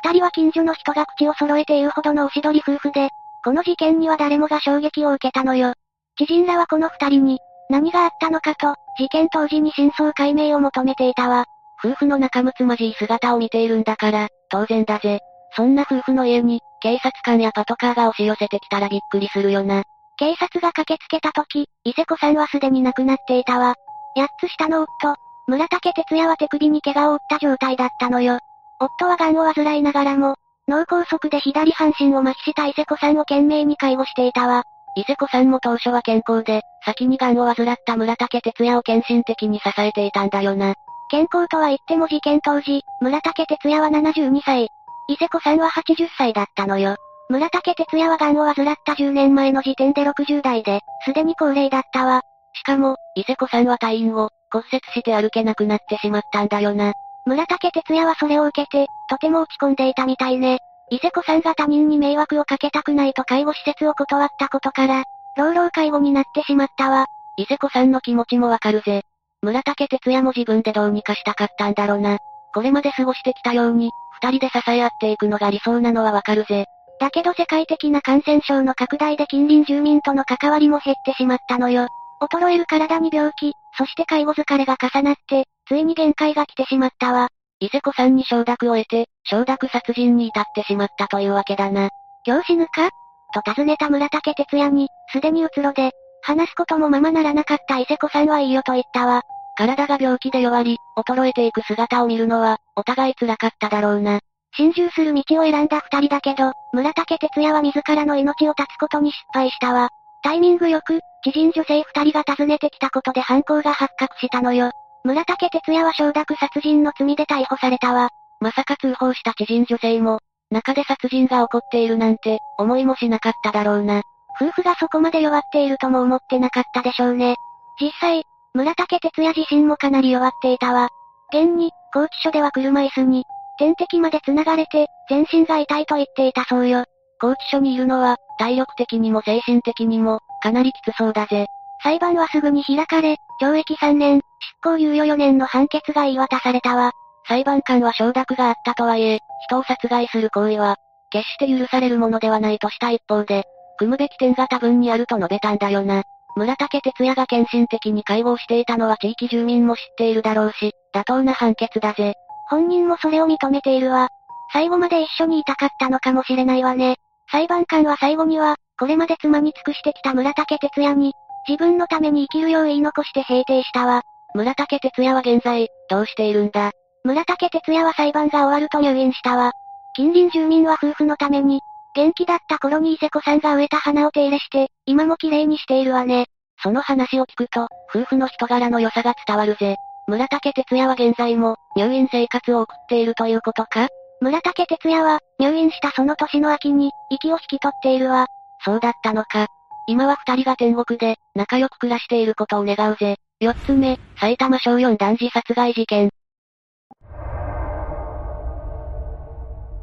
二人は近所の人が口を揃えて言うほどのおしどり夫婦で、この事件には誰もが衝撃を受けたのよ。知人らはこの二人に、何があったのかと、事件当時に真相解明を求めていたわ。夫婦の仲睦まじい姿を見ているんだから、当然だぜ。そんな夫婦の家に、警察官やパトカーが押し寄せてきたらびっくりするよな。警察が駆けつけた時、伊勢子さんはすでに亡くなっていたわ。八つ下の夫、村竹哲也は手首に怪我を負った状態だったのよ。夫は癌を患いながらも、脳梗塞で左半身を麻痺した伊勢子さんを懸命に介護していたわ。伊勢子さんも当初は健康で、先に癌を患った村竹哲也を献身的に支えていたんだよな。健康とは言っても事件当時、村竹哲也は72歳。伊勢子さんは80歳だったのよ。村竹哲也は癌を患った10年前の時点で60代で、すでに高齢だったわ。しかも、伊勢子さんは退院後、骨折して歩けなくなってしまったんだよな。村竹哲也はそれを受けて、とても落ち込んでいたみたいね。伊勢子さんが他人に迷惑をかけたくないと介護施設を断ったことから、老老介護になってしまったわ。伊勢子さんの気持ちもわかるぜ。村竹哲也も自分でどうにかしたかったんだろうな。これまで過ごしてきたように、二人で支え合っていくのが理想なのはわかるぜ。だけど世界的な感染症の拡大で近隣住民との関わりも減ってしまったのよ。衰える体に病気、そして介護疲れが重なって、ついに限界が来てしまったわ。伊勢子さんに承諾を得て、承諾殺人に至ってしまったというわけだな。今日死ぬか？と尋ねた村竹哲也に、すでにうつろで、話すこともままならなかった伊勢子さんはいいよと言ったわ。体が病気で弱り、衰えていく姿を見るのは、お互い辛かっただろうな。心中する道を選んだ二人だけど、村竹哲也は自らの命を絶つことに失敗したわ。タイミングよく、知人女性二人が訪ねてきたことで犯行が発覚したのよ。村竹哲也は承諾殺人の罪で逮捕されたわ。まさか通報した知人女性も、中で殺人が起こっているなんて、思いもしなかっただろうな。夫婦がそこまで弱っているとも思ってなかったでしょうね。実際、村竹哲也自身もかなり弱っていたわ。現に、拘置所では車椅子に、点滴まで繋がれて、全身が痛いと言っていたそうよ。拘置所にいるのは、体力的にも精神的にも、かなりきつそうだぜ。裁判はすぐに開かれ、懲役3年、執行猶予4年の判決が言い渡されたわ。裁判官は承諾があったとはいえ、人を殺害する行為は、決して許されるものではないとした一方で、組むべき点が多分にあると述べたんだよな。村竹哲也が献身的に介護をしていたのは地域住民も知っているだろうし、妥当な判決だぜ。本人もそれを認めているわ。最後まで一緒にいたかったのかもしれないわね。裁判官は最後には、これまで妻に尽くしてきた村竹哲也に、自分のために生きるよう言い残して平定したわ。村竹哲也は現在、どうしているんだ？村竹哲也は裁判が終わると入院したわ。近隣住民は夫婦のために、元気だった頃に伊勢子さんが植えた花を手入れして、今も綺麗にしているわね。その話を聞くと、夫婦の人柄の良さが伝わるぜ。村竹哲也は現在も、入院生活を送っているということか？村竹哲也は、入院したその年の秋に、息を引き取っているわ。そうだったのか。今は二人が天国で、仲良く暮らしていることを願うぜ。四つ目、埼玉小4男児殺害事件。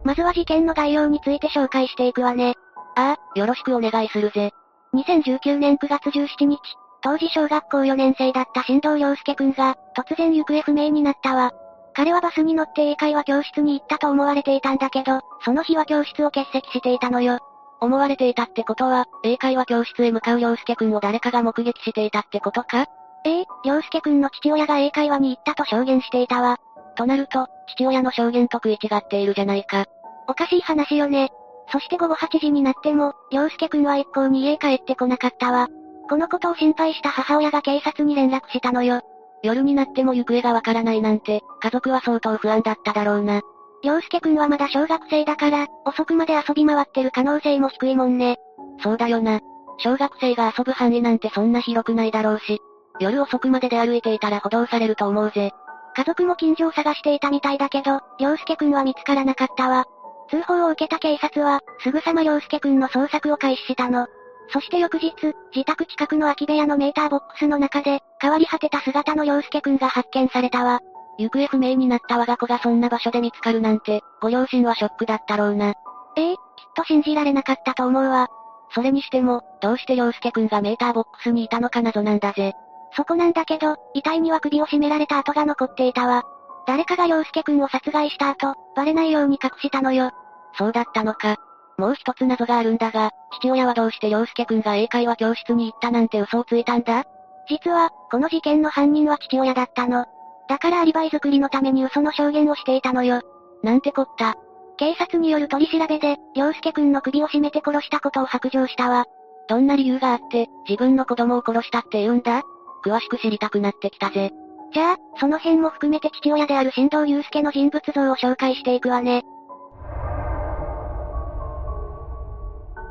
まずは事件の概要について紹介していくわね。ああ、よろしくお願いするぜ。2019年9月17日、当時小学校4年生だった新藤良介くんが、突然行方不明になったわ。彼はバスに乗って英会話教室に行ったと思われていたんだけど、その日は教室を欠席していたのよ。思われていたってことは、英会話教室へ向かう良介くんを誰かが目撃していたってことか？ええ、良介くんの父親が英会話に行ったと証言していたわ。となると、父親の証言と食い違っているじゃないか。おかしい話よね。そして午後8時になっても、良介くんは一向に家帰ってこなかったわ。このことを心配した母親が警察に連絡したのよ。夜になっても行方がわからないなんて、家族は相当不安だっただろうな。洋介くんはまだ小学生だから、遅くまで遊び回ってる可能性も低いもんね。そうだよな。小学生が遊ぶ範囲なんてそんな広くないだろうし、夜遅くまで出歩いていたら補導されると思うぜ。家族も近所を探していたみたいだけど、洋介くんは見つからなかったわ。通報を受けた警察は、すぐさま洋介くんの捜索を開始したの。そして翌日、自宅近くの空き部屋のメーターボックスの中で、変わり果てた姿の洋介くんが発見されたわ。行方不明になった我が子がそんな場所で見つかるなんて、ご両親はショックだったろうな。ええきっと信じられなかったと思うわ。それにしても、どうして洋介くんがメーターボックスにいたのか謎なんだぜ。そこなんだけど、遺体には首を絞められた跡が残っていたわ。誰かが洋介くんを殺害した後、バレないように隠したのよ。そうだったのか。もう一つ謎があるんだが、父親はどうして洋介くんが英会話教室に行ったなんて嘘をついたんだ？実は、この事件の犯人は父親だったの。だからアリバイ作りのために嘘の証言をしていたのよ。なんてこった。警察による取り調べで、洋介くんの首を絞めて殺したことを白状したわ。どんな理由があって、自分の子供を殺したって言うんだ？詳しく知りたくなってきたぜ。じゃあ、その辺も含めて父親である新藤祐介の人物像を紹介していくわね。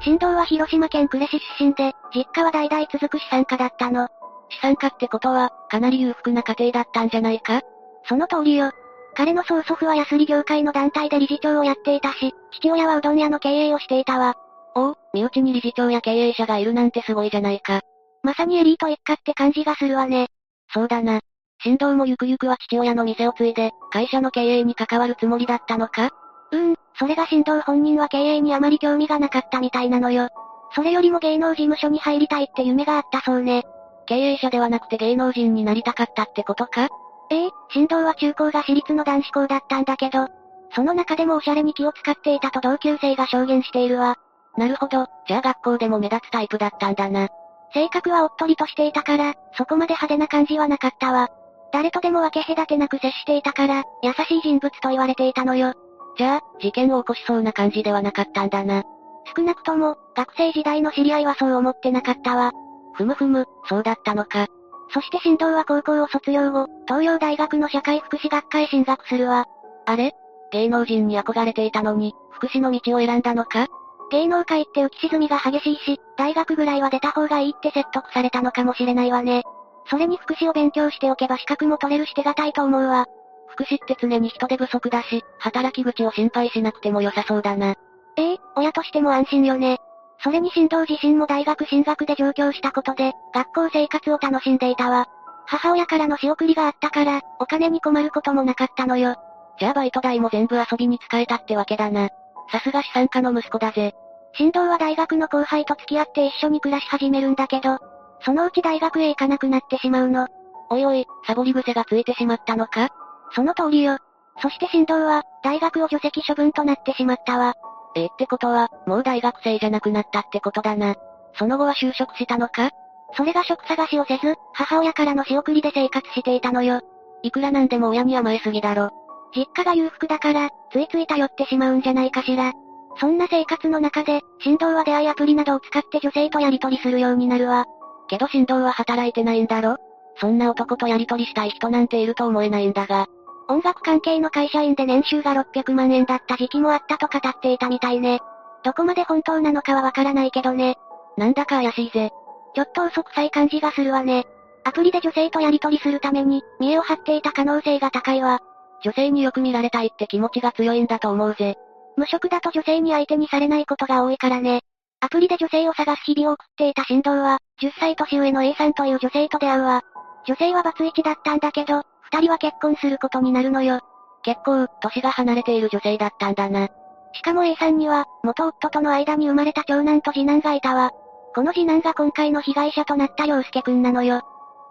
新藤は広島県呉市出身で、実家は代々続く資産家だったの。資産家ってことは、かなり裕福な家庭だったんじゃないか？その通りよ。彼の曽祖父はヤスリ業界の団体で理事長をやっていたし、父親はうどん屋の経営をしていたわ。おお、身内に理事長や経営者がいるなんてすごいじゃないか。まさにエリート一家って感じがするわね。そうだな。新藤もゆくゆくは父親の店を継いで、会社の経営に関わるつもりだったのか？うん、それが新藤本人は経営にあまり興味がなかったみたいなのよ。それよりも芸能事務所に入りたいって夢があったそうね。経営者ではなくて芸能人になりたかったってことか？ええ、新藤は中高が私立の男子校だったんだけど、その中でもおしゃれに気を使っていたと同級生が証言しているわ。なるほど、じゃあ学校でも目立つタイプだったんだな。性格はおっとりとしていたから、そこまで派手な感じはなかったわ。誰とでも分け隔てなく接していたから、優しい人物と言われていたのよ。じゃあ、事件を起こしそうな感じではなかったんだな。少なくとも、学生時代の知り合いはそう思ってなかったわ。ふむふむ、そうだったのか。そして新藤は高校を卒業後、東洋大学の社会福祉学科へ進学するわ。あれ？芸能人に憧れていたのに、福祉の道を選んだのか？芸能界って浮き沈みが激しいし、大学ぐらいは出た方がいいって説得されたのかもしれないわね。それに福祉を勉強しておけば資格も取れるし手堅いと思うわ。福祉って常に人手不足だし、働き口を心配しなくても良さそうだな。ええ親としても安心よね。それに新藤自身も大学進学で上京したことで、学校生活を楽しんでいたわ。母親からの仕送りがあったから、お金に困ることもなかったのよ。じゃあバイト代も全部遊びに使えたってわけだな。さすが資産家の息子だぜ。新藤は大学の後輩と付き合って一緒に暮らし始めるんだけど、そのうち大学へ行かなくなってしまうの。おいおい、サボり癖がついてしまったのか？その通りよ。そして新藤は、大学を除籍処分となってしまったわ。えってことは、もう大学生じゃなくなったってことだな。その後は就職したのか？それが職探しをせず、母親からの仕送りで生活していたのよ。いくらなんでも親に甘えすぎだろ。実家が裕福だから、ついつい頼ってしまうんじゃないかしら。そんな生活の中で、振動は出会いアプリなどを使って女性とやり取りするようになるわ。けど振動は働いてないんだろ？そんな男とやり取りしたい人なんていると思えないんだが。音楽関係の会社員で年収が600万円だった時期もあったと語っていたみたいね。どこまで本当なのかはわからないけどね。なんだか怪しいぜ。ちょっと嘘くさい感じがするわね。アプリで女性とやり取りするために、見栄を張っていた可能性が高いわ。女性によく見られたいって気持ちが強いんだと思うぜ。無職だと女性に相手にされないことが多いからね。アプリで女性を探す日々を送っていた振動は、10歳年上の A さんという女性と出会うわ。女性はバツイチだったんだけど、二人は結婚することになるのよ。結構、年が離れている女性だったんだな。しかも A さんには、元夫との間に生まれた長男と次男がいたわ。この次男が今回の被害者となった洋介くんなのよ。っ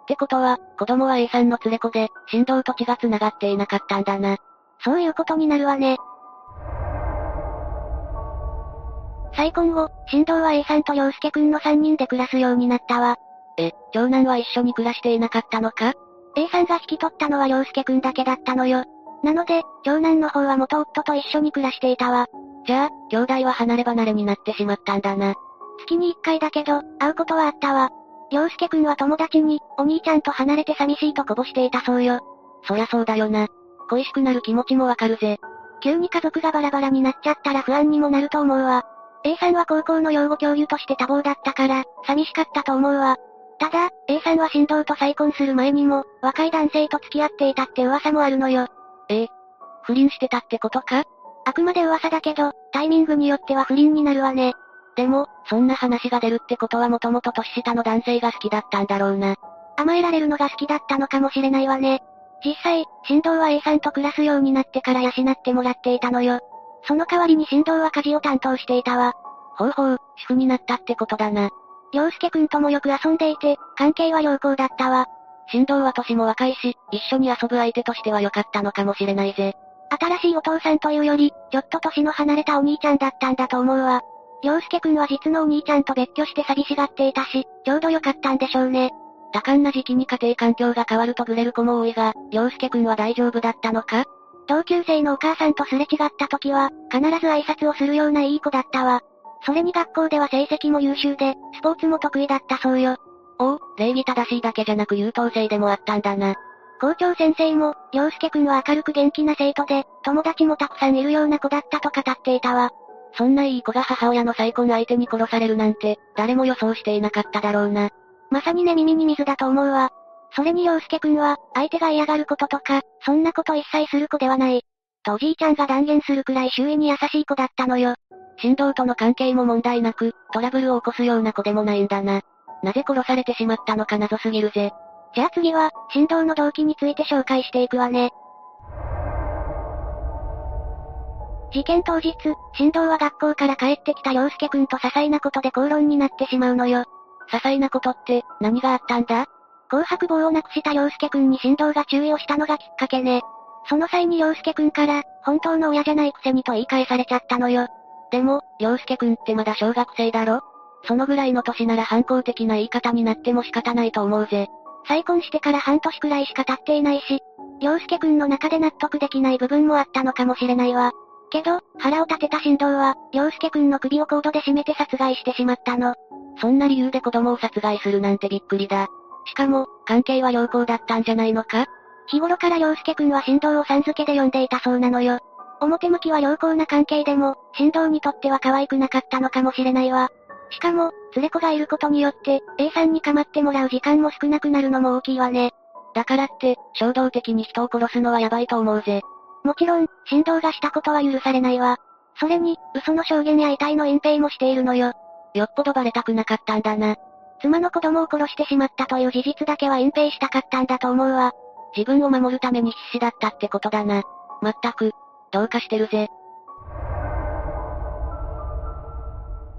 てことは、子供は A さんの連れ子で、振動と血が繋がっていなかったんだな。そういうことになるわね。再婚後、振動は A さんと洋介くんの3人で暮らすようになったわ。え、長男は一緒に暮らしていなかったのか？?A さんが引き取ったのは洋介くんだけだったのよ。なので、長男の方は元夫と一緒に暮らしていたわ。じゃあ、兄弟は離れ離れになってしまったんだな。月に一回だけど、会うことはあったわ。洋介くんは友達に、お兄ちゃんと離れて寂しいとこぼしていたそうよ。そりゃそうだよな。恋しくなる気持ちもわかるぜ。急に家族がバラバラになっちゃったら不安にもなると思うわ。A さんは高校の養護教諭として多忙だったから、寂しかったと思うわ。ただ、A さんは振動と再婚する前にも、若い男性と付き合っていたって噂もあるのよ。ええ。不倫してたってことか？あくまで噂だけど、タイミングによっては不倫になるわね。でも、そんな話が出るってことはもともと年下の男性が好きだったんだろうな。甘えられるのが好きだったのかもしれないわね。実際、振動は A さんと暮らすようになってから養ってもらっていたのよ。その代わりに振動は家事を担当していたわ。ほうほう、主婦になったってことだな。洋介くんともよく遊んでいて、関係は良好だったわ。振動は年も若いし、一緒に遊ぶ相手としては良かったのかもしれないぜ。新しいお父さんというより、ちょっと年の離れたお兄ちゃんだったんだと思うわ。洋介くんは実のお兄ちゃんと別居して寂しがっていたし、ちょうど良かったんでしょうね。多感な時期に家庭環境が変わるとブレる子も多いが、洋介くんは大丈夫だったのか？同級生のお母さんとすれ違った時は、必ず挨拶をするようないい子だったわ。それに学校では成績も優秀で、スポーツも得意だったそうよ。おお、礼儀正しいだけじゃなく優等生でもあったんだな。校長先生も、洋介くんは明るく元気な生徒で、友達もたくさんいるような子だったと語っていたわ。そんないい子が母親の再婚相手に殺されるなんて、誰も予想していなかっただろうな。まさにね耳に水だと思うわ。それに洋介くんは、相手が嫌がることとか、そんなこと一切する子ではない。とおじいちゃんが断言するくらい周囲に優しい子だったのよ。振動との関係も問題なく、トラブルを起こすような子でもないんだな。なぜ殺されてしまったのか謎すぎるぜ。じゃあ次は、振動の動機について紹介していくわね。事件当日、振動は学校から帰ってきた洋介くんと些細なことで口論になってしまうのよ。些細なことって、何があったんだ？紅白棒をなくした洋介くんに振動が注意をしたのがきっかけね。その際に洋介くんから、本当の親じゃないくせにと言い返されちゃったのよ。でも、洋介くんってまだ小学生だろ？そのぐらいの年なら反抗的な言い方になっても仕方ないと思うぜ。再婚してから半年くらいしか経っていないし、洋介くんの中で納得できない部分もあったのかもしれないわ。けど、腹を立てた振動は、洋介くんの首をコードで絞めて殺害してしまったの。そんな理由で子供を殺害するなんてびっくりだ。しかも、関係は良好だったんじゃないのか？日頃から洋介くんは振動をさん付けで呼んでいたそうなのよ。表向きは良好な関係でも、振動にとっては可愛くなかったのかもしれないわ。しかも、連れ子がいることによって、A さんに構ってもらう時間も少なくなるのも大きいわね。だからって、衝動的に人を殺すのはやばいと思うぜ。もちろん、振動がしたことは許されないわ。それに、嘘の証言や遺体の隠蔽もしているのよ。よっぽどバレたくなかったんだな。妻の子供を殺してしまったという事実だけは隠蔽したかったんだと思うわ。自分を守るために必死だったってことだな。まったく、どうかしてるぜ。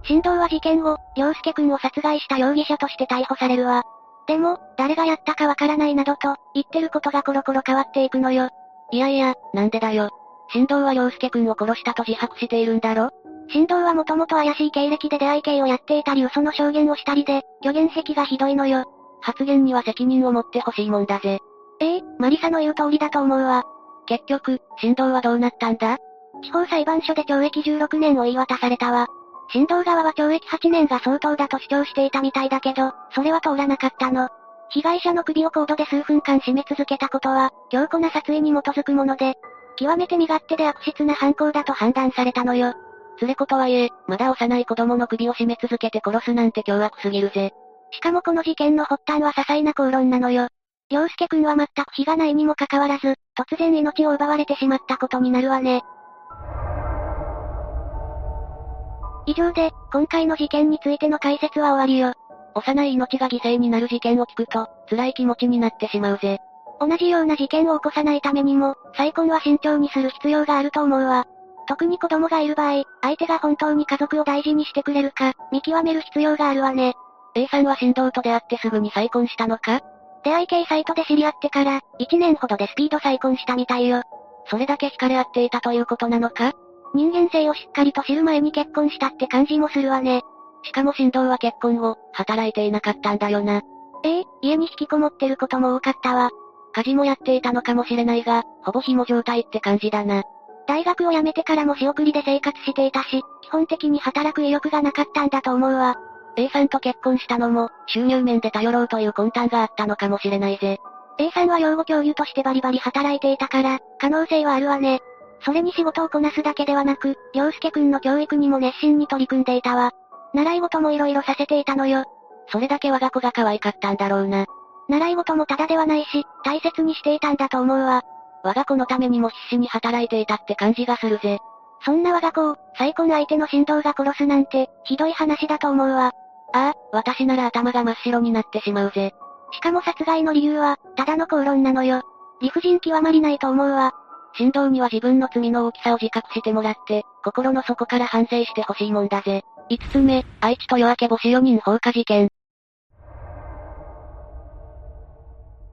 振動は事件後、良介くんを殺害した容疑者として逮捕されるわ。でも、誰がやったかわからないなどと、言ってることがコロコロ変わっていくのよ。いやいや、なんでだよ。振動は良介くんを殺したと自白しているんだろ？振動はもともと怪しい経歴で出会い系をやっていたり嘘の証言をしたりで、虚言癖がひどいのよ。発言には責任を持ってほしいもんだぜ。ええー、マリサの言う通りだと思うわ。結局、振動はどうなったんだ？地方裁判所で懲役16年を言い渡されたわ。振動側は懲役8年が相当だと主張していたみたいだけど、それは通らなかったの。被害者の首をコードで数分間締め続けたことは、強固な殺意に基づくもので、極めて身勝手で悪質な犯行だと判断されたのよ。連れ子とはいえ、まだ幼い子供の首を絞め続けて殺すなんて凶悪すぎるぜ。しかもこの事件の発端は些細な口論なのよ。洋介くんは全く非がないにもかかわらず、突然命を奪われてしまったことになるわね。以上で、今回の事件についての解説は終わりよ。幼い命が犠牲になる事件を聞くと、辛い気持ちになってしまうぜ。同じような事件を起こさないためにも、再婚は慎重にする必要があると思うわ。特に子供がいる場合、相手が本当に家族を大事にしてくれるか、見極める必要があるわね。A さんは振動と出会ってすぐに再婚したのか？出会い系サイトで知り合ってから、1年ほどでスピード再婚したみたいよ。それだけ惹かれ合っていたということなのか？人間性をしっかりと知る前に結婚したって感じもするわね。しかも振動は結婚後、働いていなかったんだよな。ええ家に引きこもってることも多かったわ。家事もやっていたのかもしれないが、ほぼ紐状態って感じだな。大学を辞めてからも仕送りで生活していたし、基本的に働く意欲がなかったんだと思うわ。A さんと結婚したのも、収入面で頼ろうという魂胆があったのかもしれないぜ。A さんは養護教諭としてバリバリ働いていたから、可能性はあるわね。それに仕事をこなすだけではなく、良介くんの教育にも熱心に取り組んでいたわ。習い事も色々させていたのよ。それだけ我が子が可愛かったんだろうな。習い事もただではないし、大切にしていたんだと思うわ。我が子のためにも必死に働いていたって感じがするぜ。そんな我が子を、再婚相手の振動が殺すなんて、ひどい話だと思うわ。ああ、私なら頭が真っ白になってしまうぜ。しかも殺害の理由は、ただの口論なのよ。理不尽極まりないと思うわ。振動には自分の罪の大きさを自覚してもらって、心の底から反省してほしいもんだぜ。5つ目、愛知と夜明け星4人放火事件。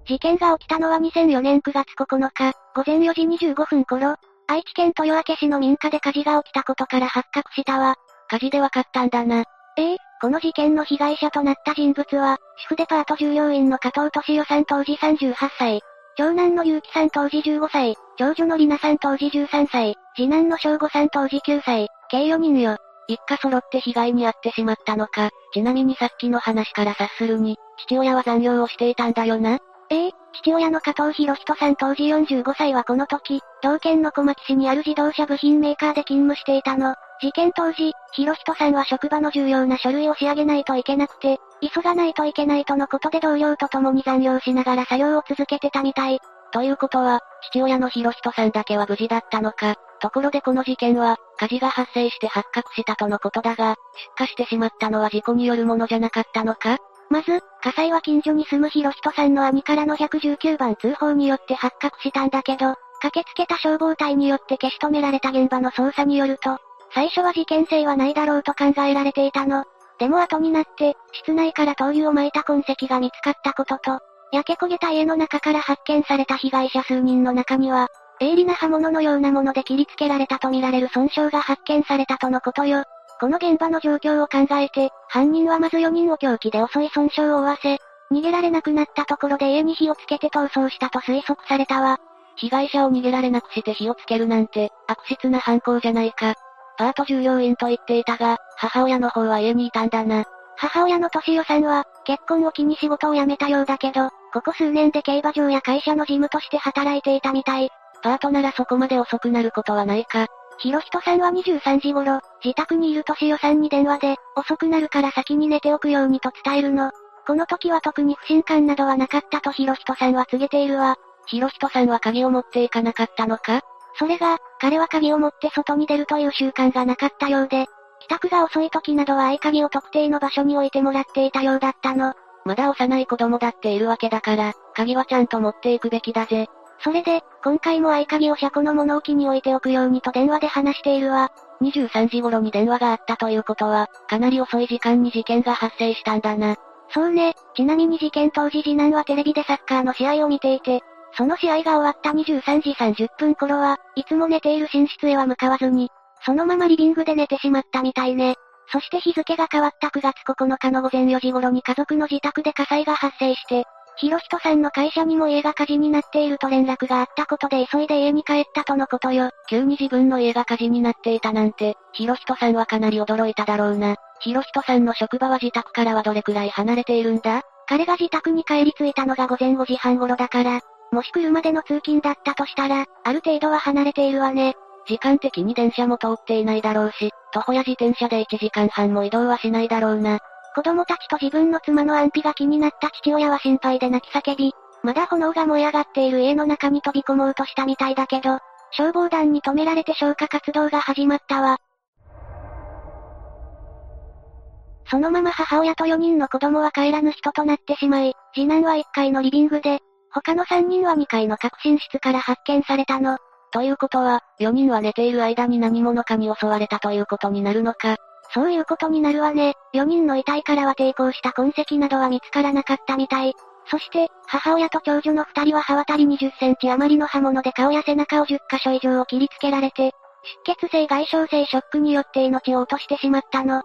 事件が起きたのは2004年9月9日、午前4時25分頃、愛知県豊明市の民家で火事が起きたことから発覚したわ。火事でわかったんだな。ええこの事件の被害者となった人物は、主婦デパート従業員の加藤敏夫さん当時38歳。長男の結城さん当時15歳、長女の里奈さん当時13歳、次男の翔吾さん当時9歳、計4人よ。一家揃って被害に遭ってしまったのか。ちなみにさっきの話から察するに、父親は残業をしていたんだよな。ええ父親の加藤博人さん当時45歳はこの時、同県の小牧市にある自動車部品メーカーで勤務していたの。事件当時、博人さんは職場の重要な書類を仕上げないといけなくて、急がないといけないとのことで同僚と共に残業しながら作業を続けてたみたい。ということは、父親の博人さんだけは無事だったのか。ところでこの事件は、火事が発生して発覚したとのことだが、出火してしまったのは事故によるものじゃなかったのかまず、火災は近所に住むヒロヒトさんの兄からの119番通報によって発覚したんだけど、駆けつけた消防隊によって消し止められた現場の捜査によると、最初は事件性はないだろうと考えられていたの。でも後になって、室内から灯油を撒いた痕跡が見つかったことと、焼け焦げた家の中から発見された被害者数人の中には、鋭利な刃物のようなもので切りつけられたとみられる損傷が発見されたとのことよ。この現場の状況を考えて、犯人はまず4人を凶器で襲い損傷を負わせ、逃げられなくなったところで家に火をつけて逃走したと推測されたわ。被害者を逃げられなくして火をつけるなんて、悪質な犯行じゃないか。パート従業員と言っていたが、母親の方は家にいたんだな。母親の敏代さんは、結婚を機に仕事を辞めたようだけど、ここ数年で競馬場や会社の事務として働いていたみたい。パートならそこまで遅くなることはないか。ひろひとさんは23時頃、自宅にいるとしおさんに電話で、遅くなるから先に寝ておくようにと伝えるの。この時は特に不信感などはなかったとひろひとさんは告げているわ。ひろひとさんは鍵を持っていかなかったのか？それが、彼は鍵を持って外に出るという習慣がなかったようで、帰宅が遅い時などは合鍵を特定の場所に置いてもらっていたようだったの。まだ幼い子供だっているわけだから、鍵はちゃんと持っていくべきだぜ。それで、今回も合鍵を車庫の物置に置いておくようにと電話で話しているわ。23時頃に電話があったということは、かなり遅い時間に事件が発生したんだな。そうね、ちなみに事件当時次男はテレビでサッカーの試合を見ていて、その試合が終わった23時30分頃は、いつも寝ている寝室へは向かわずに、そのままリビングで寝てしまったみたいね。そして日付が変わった9月9日の午前4時頃に家族の自宅で火災が発生して、ひろひとさんの会社にも家が火事になっていると連絡があったことで急いで家に帰ったとのことよ。急に自分の家が火事になっていたなんて、ひろひとさんはかなり驚いただろうな。ひろひとさんの職場は自宅からはどれくらい離れているんだ？彼が自宅に帰り着いたのが午前5時半頃だから、もし車での通勤だったとしたら、ある程度は離れているわね。時間的に電車も通っていないだろうし、徒歩や自転車で1時間半も移動はしないだろうな。子供たちと自分の妻の安否が気になった父親は心配で泣き叫び、まだ炎が燃え上がっている家の中に飛び込もうとしたみたいだけど、消防団に止められて消火活動が始まったわ。そのまま母親と4人の子供は帰らぬ人となってしまい、次男は1階のリビングで、他の3人は2階の核心室から発見されたの。ということは、4人は寝ている間に何者かに襲われたということになるのか。そういうことになるわね。4人の遺体からは抵抗した痕跡などは見つからなかったみたい。そして、母親と長女の2人は刃渡り20センチ余りの刃物で顔や背中を10箇所以上を切りつけられて、出血性外傷性ショックによって命を落としてしまったの。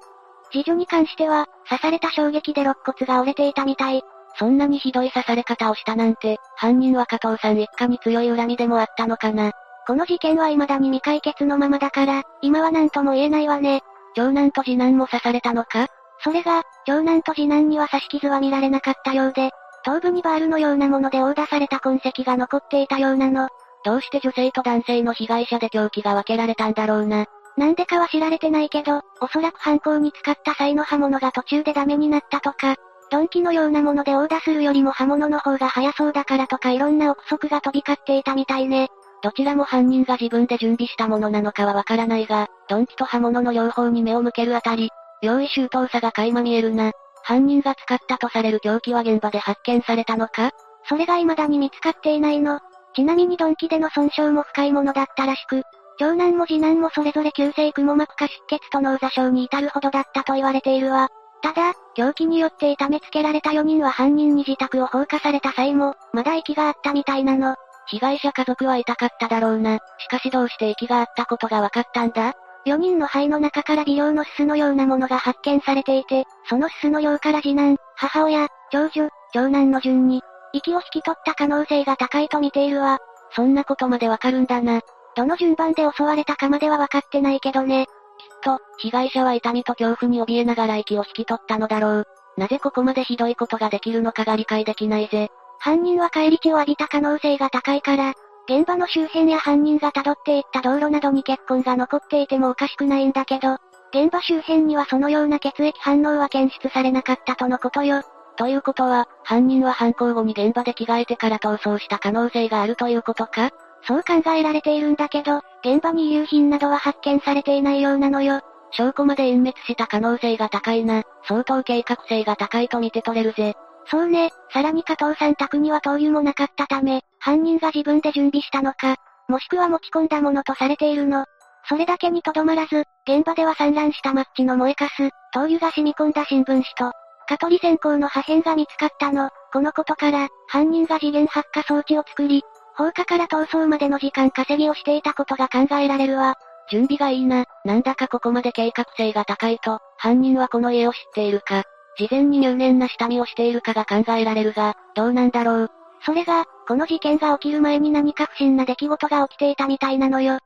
次女に関しては、刺された衝撃で肋骨が折れていたみたい。そんなにひどい刺され方をしたなんて、犯人は加藤さん一家に強い恨みでもあったのかな。この事件は未だに未解決のままだから、今は何とも言えないわね。長男と次男も刺されたのか？それが、長男と次男には刺し傷は見られなかったようで、頭部にバールのようなもので殴打された痕跡が残っていたようなの。どうして女性と男性の被害者で凶器が分けられたんだろうな。なんでかは知られてないけど、おそらく犯行に使った際の刃物が途中でダメになったとか、鈍器のようなもので殴打するよりも刃物の方が早そうだからとかいろんな憶測が飛び交っていたみたいね。どちらも犯人が自分で準備したものなのかはわからないが、鈍器と刃物の両方に目を向けるあたり、用意周到さが垣間見えるな。犯人が使ったとされる凶器は現場で発見されたのか？それが未だに見つかっていないの。ちなみに鈍器での損傷も深いものだったらしく、長男も次男もそれぞれ急性くも膜下出血と脳挫傷に至るほどだったと言われているわ。ただ、凶器によって痛めつけられた4人は犯人に自宅を放火された際も、まだ息があったみたいなの。被害者家族は痛かっただろうな。しかしどうして息があったことが分かったんだ ?4 人の肺の中から微量のすすのようなものが発見されていて、そのすすの量から次男、母親、長女、長男の順に、息を引き取った可能性が高いと見ているわ。そんなことまでわかるんだな。どの順番で襲われたかまでは分かってないけどね。きっと、被害者は痛みと恐怖に怯えながら息を引き取ったのだろう。なぜここまでひどいことができるのかが理解できないぜ。犯人は帰り血を浴びた可能性が高いから、現場の周辺や犯人が辿っていった道路などに血痕が残っていてもおかしくないんだけど、現場周辺にはそのような血液反応は検出されなかったとのことよ。ということは、犯人は犯行後に現場で着替えてから逃走した可能性があるということか？そう考えられているんだけど、現場に遺留品などは発見されていないようなのよ。証拠まで隠滅した可能性が高いな。相当計画性が高いと見て取れるぜ。そうね、さらに加藤さん宅には灯油もなかったため、犯人が自分で準備したのか、もしくは持ち込んだものとされているの。それだけにとどまらず、現場では散乱したマッチの燃えかす、灯油が染み込んだ新聞紙と、蚊取り線香の破片が見つかったの。このことから、犯人が次元発火装置を作り、放火から逃走までの時間稼ぎをしていたことが考えられるわ。準備がいいな。なんだかここまで計画性が高いと、犯人はこの家を知っているか。事前に入念な下見をしているかが考えられるが、どうなんだろう。それが、この事件が起きる前に何か不審な出来事が起きていたみたいなのよ。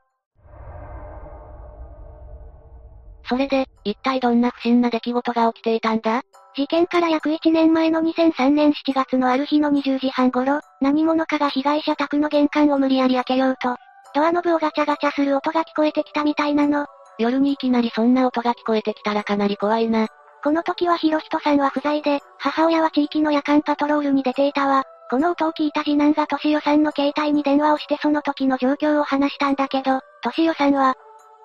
それで、一体どんな不審な出来事が起きていたんだ？事件から約1年前の2003年7月のある日の20時半頃、何者かが被害者宅の玄関を無理やり開けようと、ドアノブをガチャガチャする音が聞こえてきたみたいなの。夜にいきなりそんな音が聞こえてきたらかなり怖いな。この時はヒロヒトさんは不在で、母親は地域の夜間パトロールに出ていたわ。この音を聞いた次男がトシヨさんの携帯に電話をしてその時の状況を話したんだけど、トシヨさんは、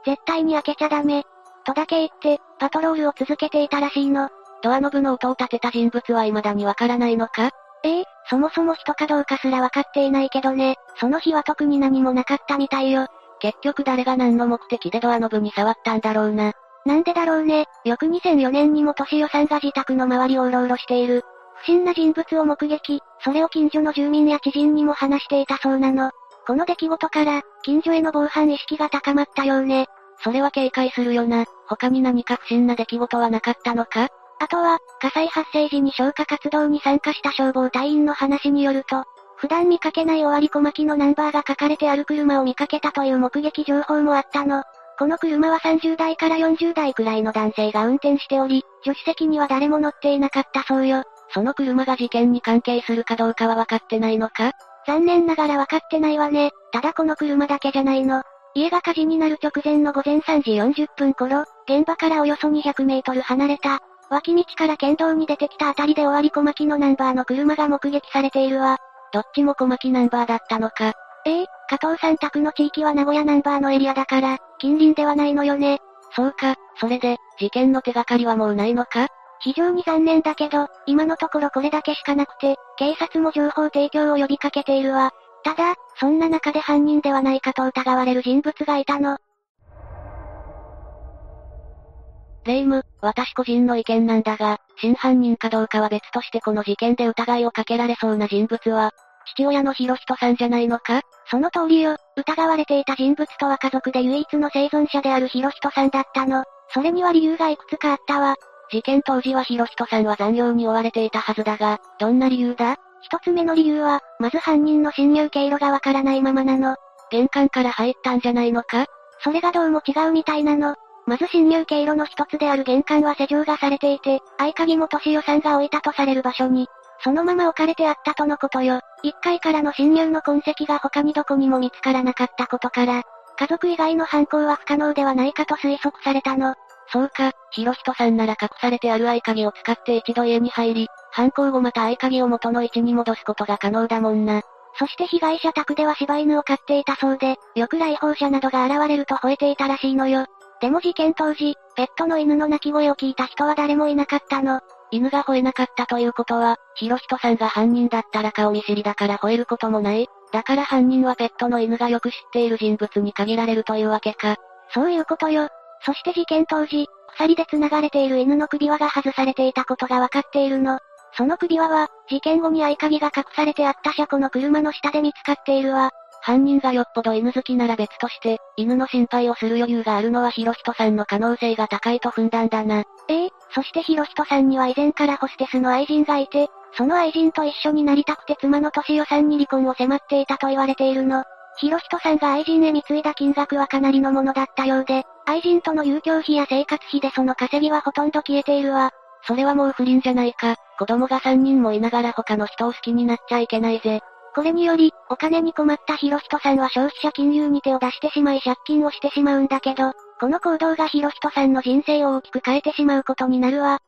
絶対に開けちゃダメ、とだけ言って、パトロールを続けていたらしいの。ドアノブの音を立てた人物は未だにわからないのか？ええそもそも人かどうかすらわかっていないけどね。その日は特に何もなかったみたいよ。結局誰が何の目的でドアノブに触ったんだろうな。なんでだろうね。翌2004年にも年代さんが自宅の周りをうろうろしている。不審な人物を目撃、それを近所の住民や知人にも話していたそうなの。この出来事から、近所への防犯意識が高まったようね。それは警戒するよな。他に何か不審な出来事はなかったのか？あとは、火災発生時に消火活動に参加した消防隊員の話によると、普段見かけない終わり小巻のナンバーが書かれてある車を見かけたという目撃情報もあったの。この車は30代から40代くらいの男性が運転しており、助手席には誰も乗っていなかったそうよ。その車が事件に関係するかどうかは分かってないのか？残念ながら分かってないわね。ただこの車だけじゃないの。家が火事になる直前の午前3時40分頃、現場からおよそ200メートル離れた、脇道から県道に出てきたあたりで終わり小巻のナンバーの車が目撃されているわ。どっちも小巻ナンバーだったのか。ええ加藤さん宅の地域は名古屋ナンバーのエリアだから、近隣ではないのよね。そうか、それで、事件の手がかりはもうないのか？非常に残念だけど、今のところこれだけしかなくて、警察も情報提供を呼びかけているわ。ただ、そんな中で犯人ではないかと疑われる人物がいたの。レイム、私個人の意見なんだが、真犯人かどうかは別としてこの事件で疑いをかけられそうな人物は、父親のヒロヒトさんじゃないのか？その通りよ。疑われていた人物とは家族で唯一の生存者であるヒロヒトさんだったの。それには理由がいくつかあったわ。事件当時はヒロヒトさんは残業に追われていたはずだが、どんな理由だ？一つ目の理由は、まず犯人の侵入経路がわからないままなの。玄関から入ったんじゃないのか？それがどうも違うみたいなの。まず侵入経路の一つである玄関は施錠がされていて、合鍵も年代さんが置いたとされる場所に、そのまま置かれてあったとのことよ。1階からの侵入の痕跡が他にどこにも見つからなかったことから、家族以外の犯行は不可能ではないかと推測されたの。そうか、ヒロヒトさんなら隠されてある合鍵を使って一度家に入り、犯行後また合鍵を元の位置に戻すことが可能だもんな。そして被害者宅では柴犬を飼っていたそうで、よく来訪者などが現れると吠えていたらしいのよ。でも事件当時、ペットの犬の鳴き声を聞いた人は誰もいなかったの。犬が吠えなかったということは、ヒロヒトさんが犯人だったら顔見知りだから吠えることもない。だから犯人はペットの犬がよく知っている人物に限られるというわけか。そういうことよ。そして事件当時、鎖で繋がれている犬の首輪が外されていたことがわかっているの。その首輪は、事件後に合鍵が隠されてあった車庫の車の下で見つかっているわ。犯人がよっぽど犬好きなら別として、犬の心配をする余裕があるのはヒロヒトさんの可能性が高いと踏んだんだな。ええそしてヒロヒトさんには以前からホステスの愛人がいて、その愛人と一緒になりたくて妻の年代さんに離婚を迫っていたと言われているの。ヒロヒトさんが愛人へ貢いだ金額はかなりのものだったようで、愛人との遊興費や生活費でその稼ぎはほとんど消えているわ。それはもう不倫じゃないか。子供が3人もいながら他の人を好きになっちゃいけないぜ。これにより、お金に困ったヒロヒトさんは消費者金融に手を出してしまい借金をしてしまうんだけど、この行動がヒロヒトさんの人生を大きく変えてしまうことになるわ。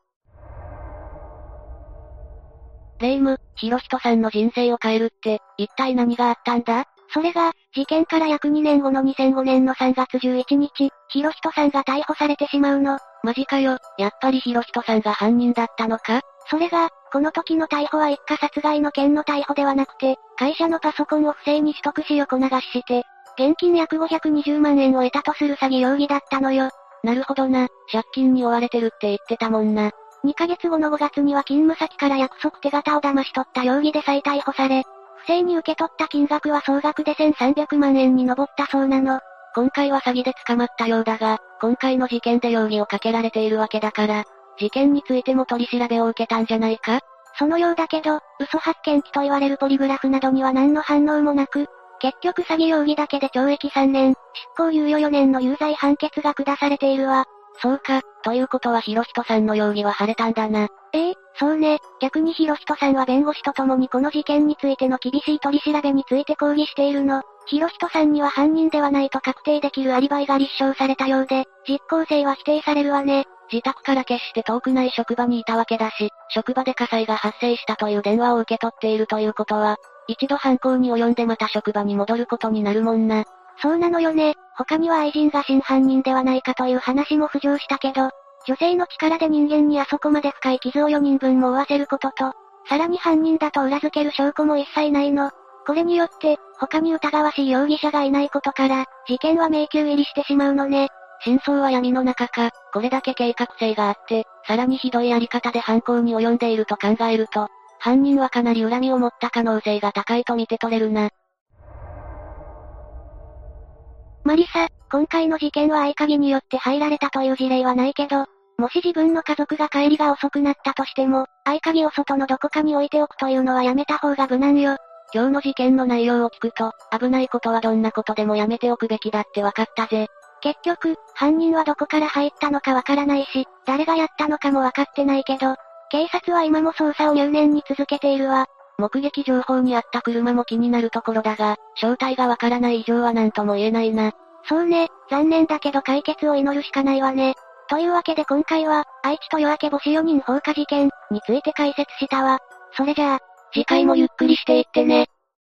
レイム、ヒロヒトさんの人生を変えるって、一体何があったんだ？それが、事件から約2年後の2005年の3月11日、ヒロヒトさんが逮捕されてしまうの。マジかよ、やっぱりヒロヒトさんが犯人だったのか？それが、この時の逮捕は一家殺害の件の逮捕ではなくて、会社のパソコンを不正に取得し横流しして、現金約520万円を得たとする詐欺容疑だったのよ。なるほどな、借金に追われてるって言ってたもんな。2ヶ月後の5月には勤務先から約束手形を騙し取った容疑で再逮捕され、不正に受け取った金額は総額で1300万円に上ったそうなの。今回は詐欺で捕まったようだが、今回の事件で容疑をかけられているわけだから、事件についても取り調べを受けたんじゃないか？そのようだけど、嘘発見器と言われるポリグラフなどには何の反応もなく、結局詐欺容疑だけで懲役3年、執行猶予4年の有罪判決が下されているわ。そうか、ということはヒロヒトさんの容疑は晴れたんだな。ええそうね。逆にヒロヒトさんは弁護士と共にこの事件についての厳しい取り調べについて抗議しているの。ヒロヒトさんには犯人ではないと確定できるアリバイが立証されたようで、実効性は否定されるわね。自宅から決して遠くない職場にいたわけだし、職場で火災が発生したという電話を受け取っているということは、一度犯行に及んでまた職場に戻ることになるもんな。そうなのよね。他には愛人が真犯人ではないかという話も浮上したけど、女性の力で人間にあそこまで深い傷を4人分も負わせることと、さらに犯人だと裏付ける証拠も一切ないの。これによって、他に疑わしい容疑者がいないことから、事件は迷宮入りしてしまうのね。真相は闇の中か、これだけ計画性があって、さらにひどいやり方で犯行に及んでいると考えると、犯人はかなり恨みを持った可能性が高いと見て取れるな。マリサ、今回の事件は合鍵によって入られたという事例はないけど、もし自分の家族が帰りが遅くなったとしても、合鍵を外のどこかに置いておくというのはやめた方が無難よ。今日の事件の内容を聞くと、危ないことはどんなことでもやめておくべきだって分かったぜ。結局、犯人はどこから入ったのかわからないし、誰がやったのかもわかってないけど、警察は今も捜査を入念に続けているわ。目撃情報にあった車も気になるところだが、正体がわからない以上は何とも言えないな。そうね、残念だけど解決を祈るしかないわね。というわけで今回は、愛知と夜明け星4人放火事件について解説したわ。それじゃあ、次回もゆっくりしていってね。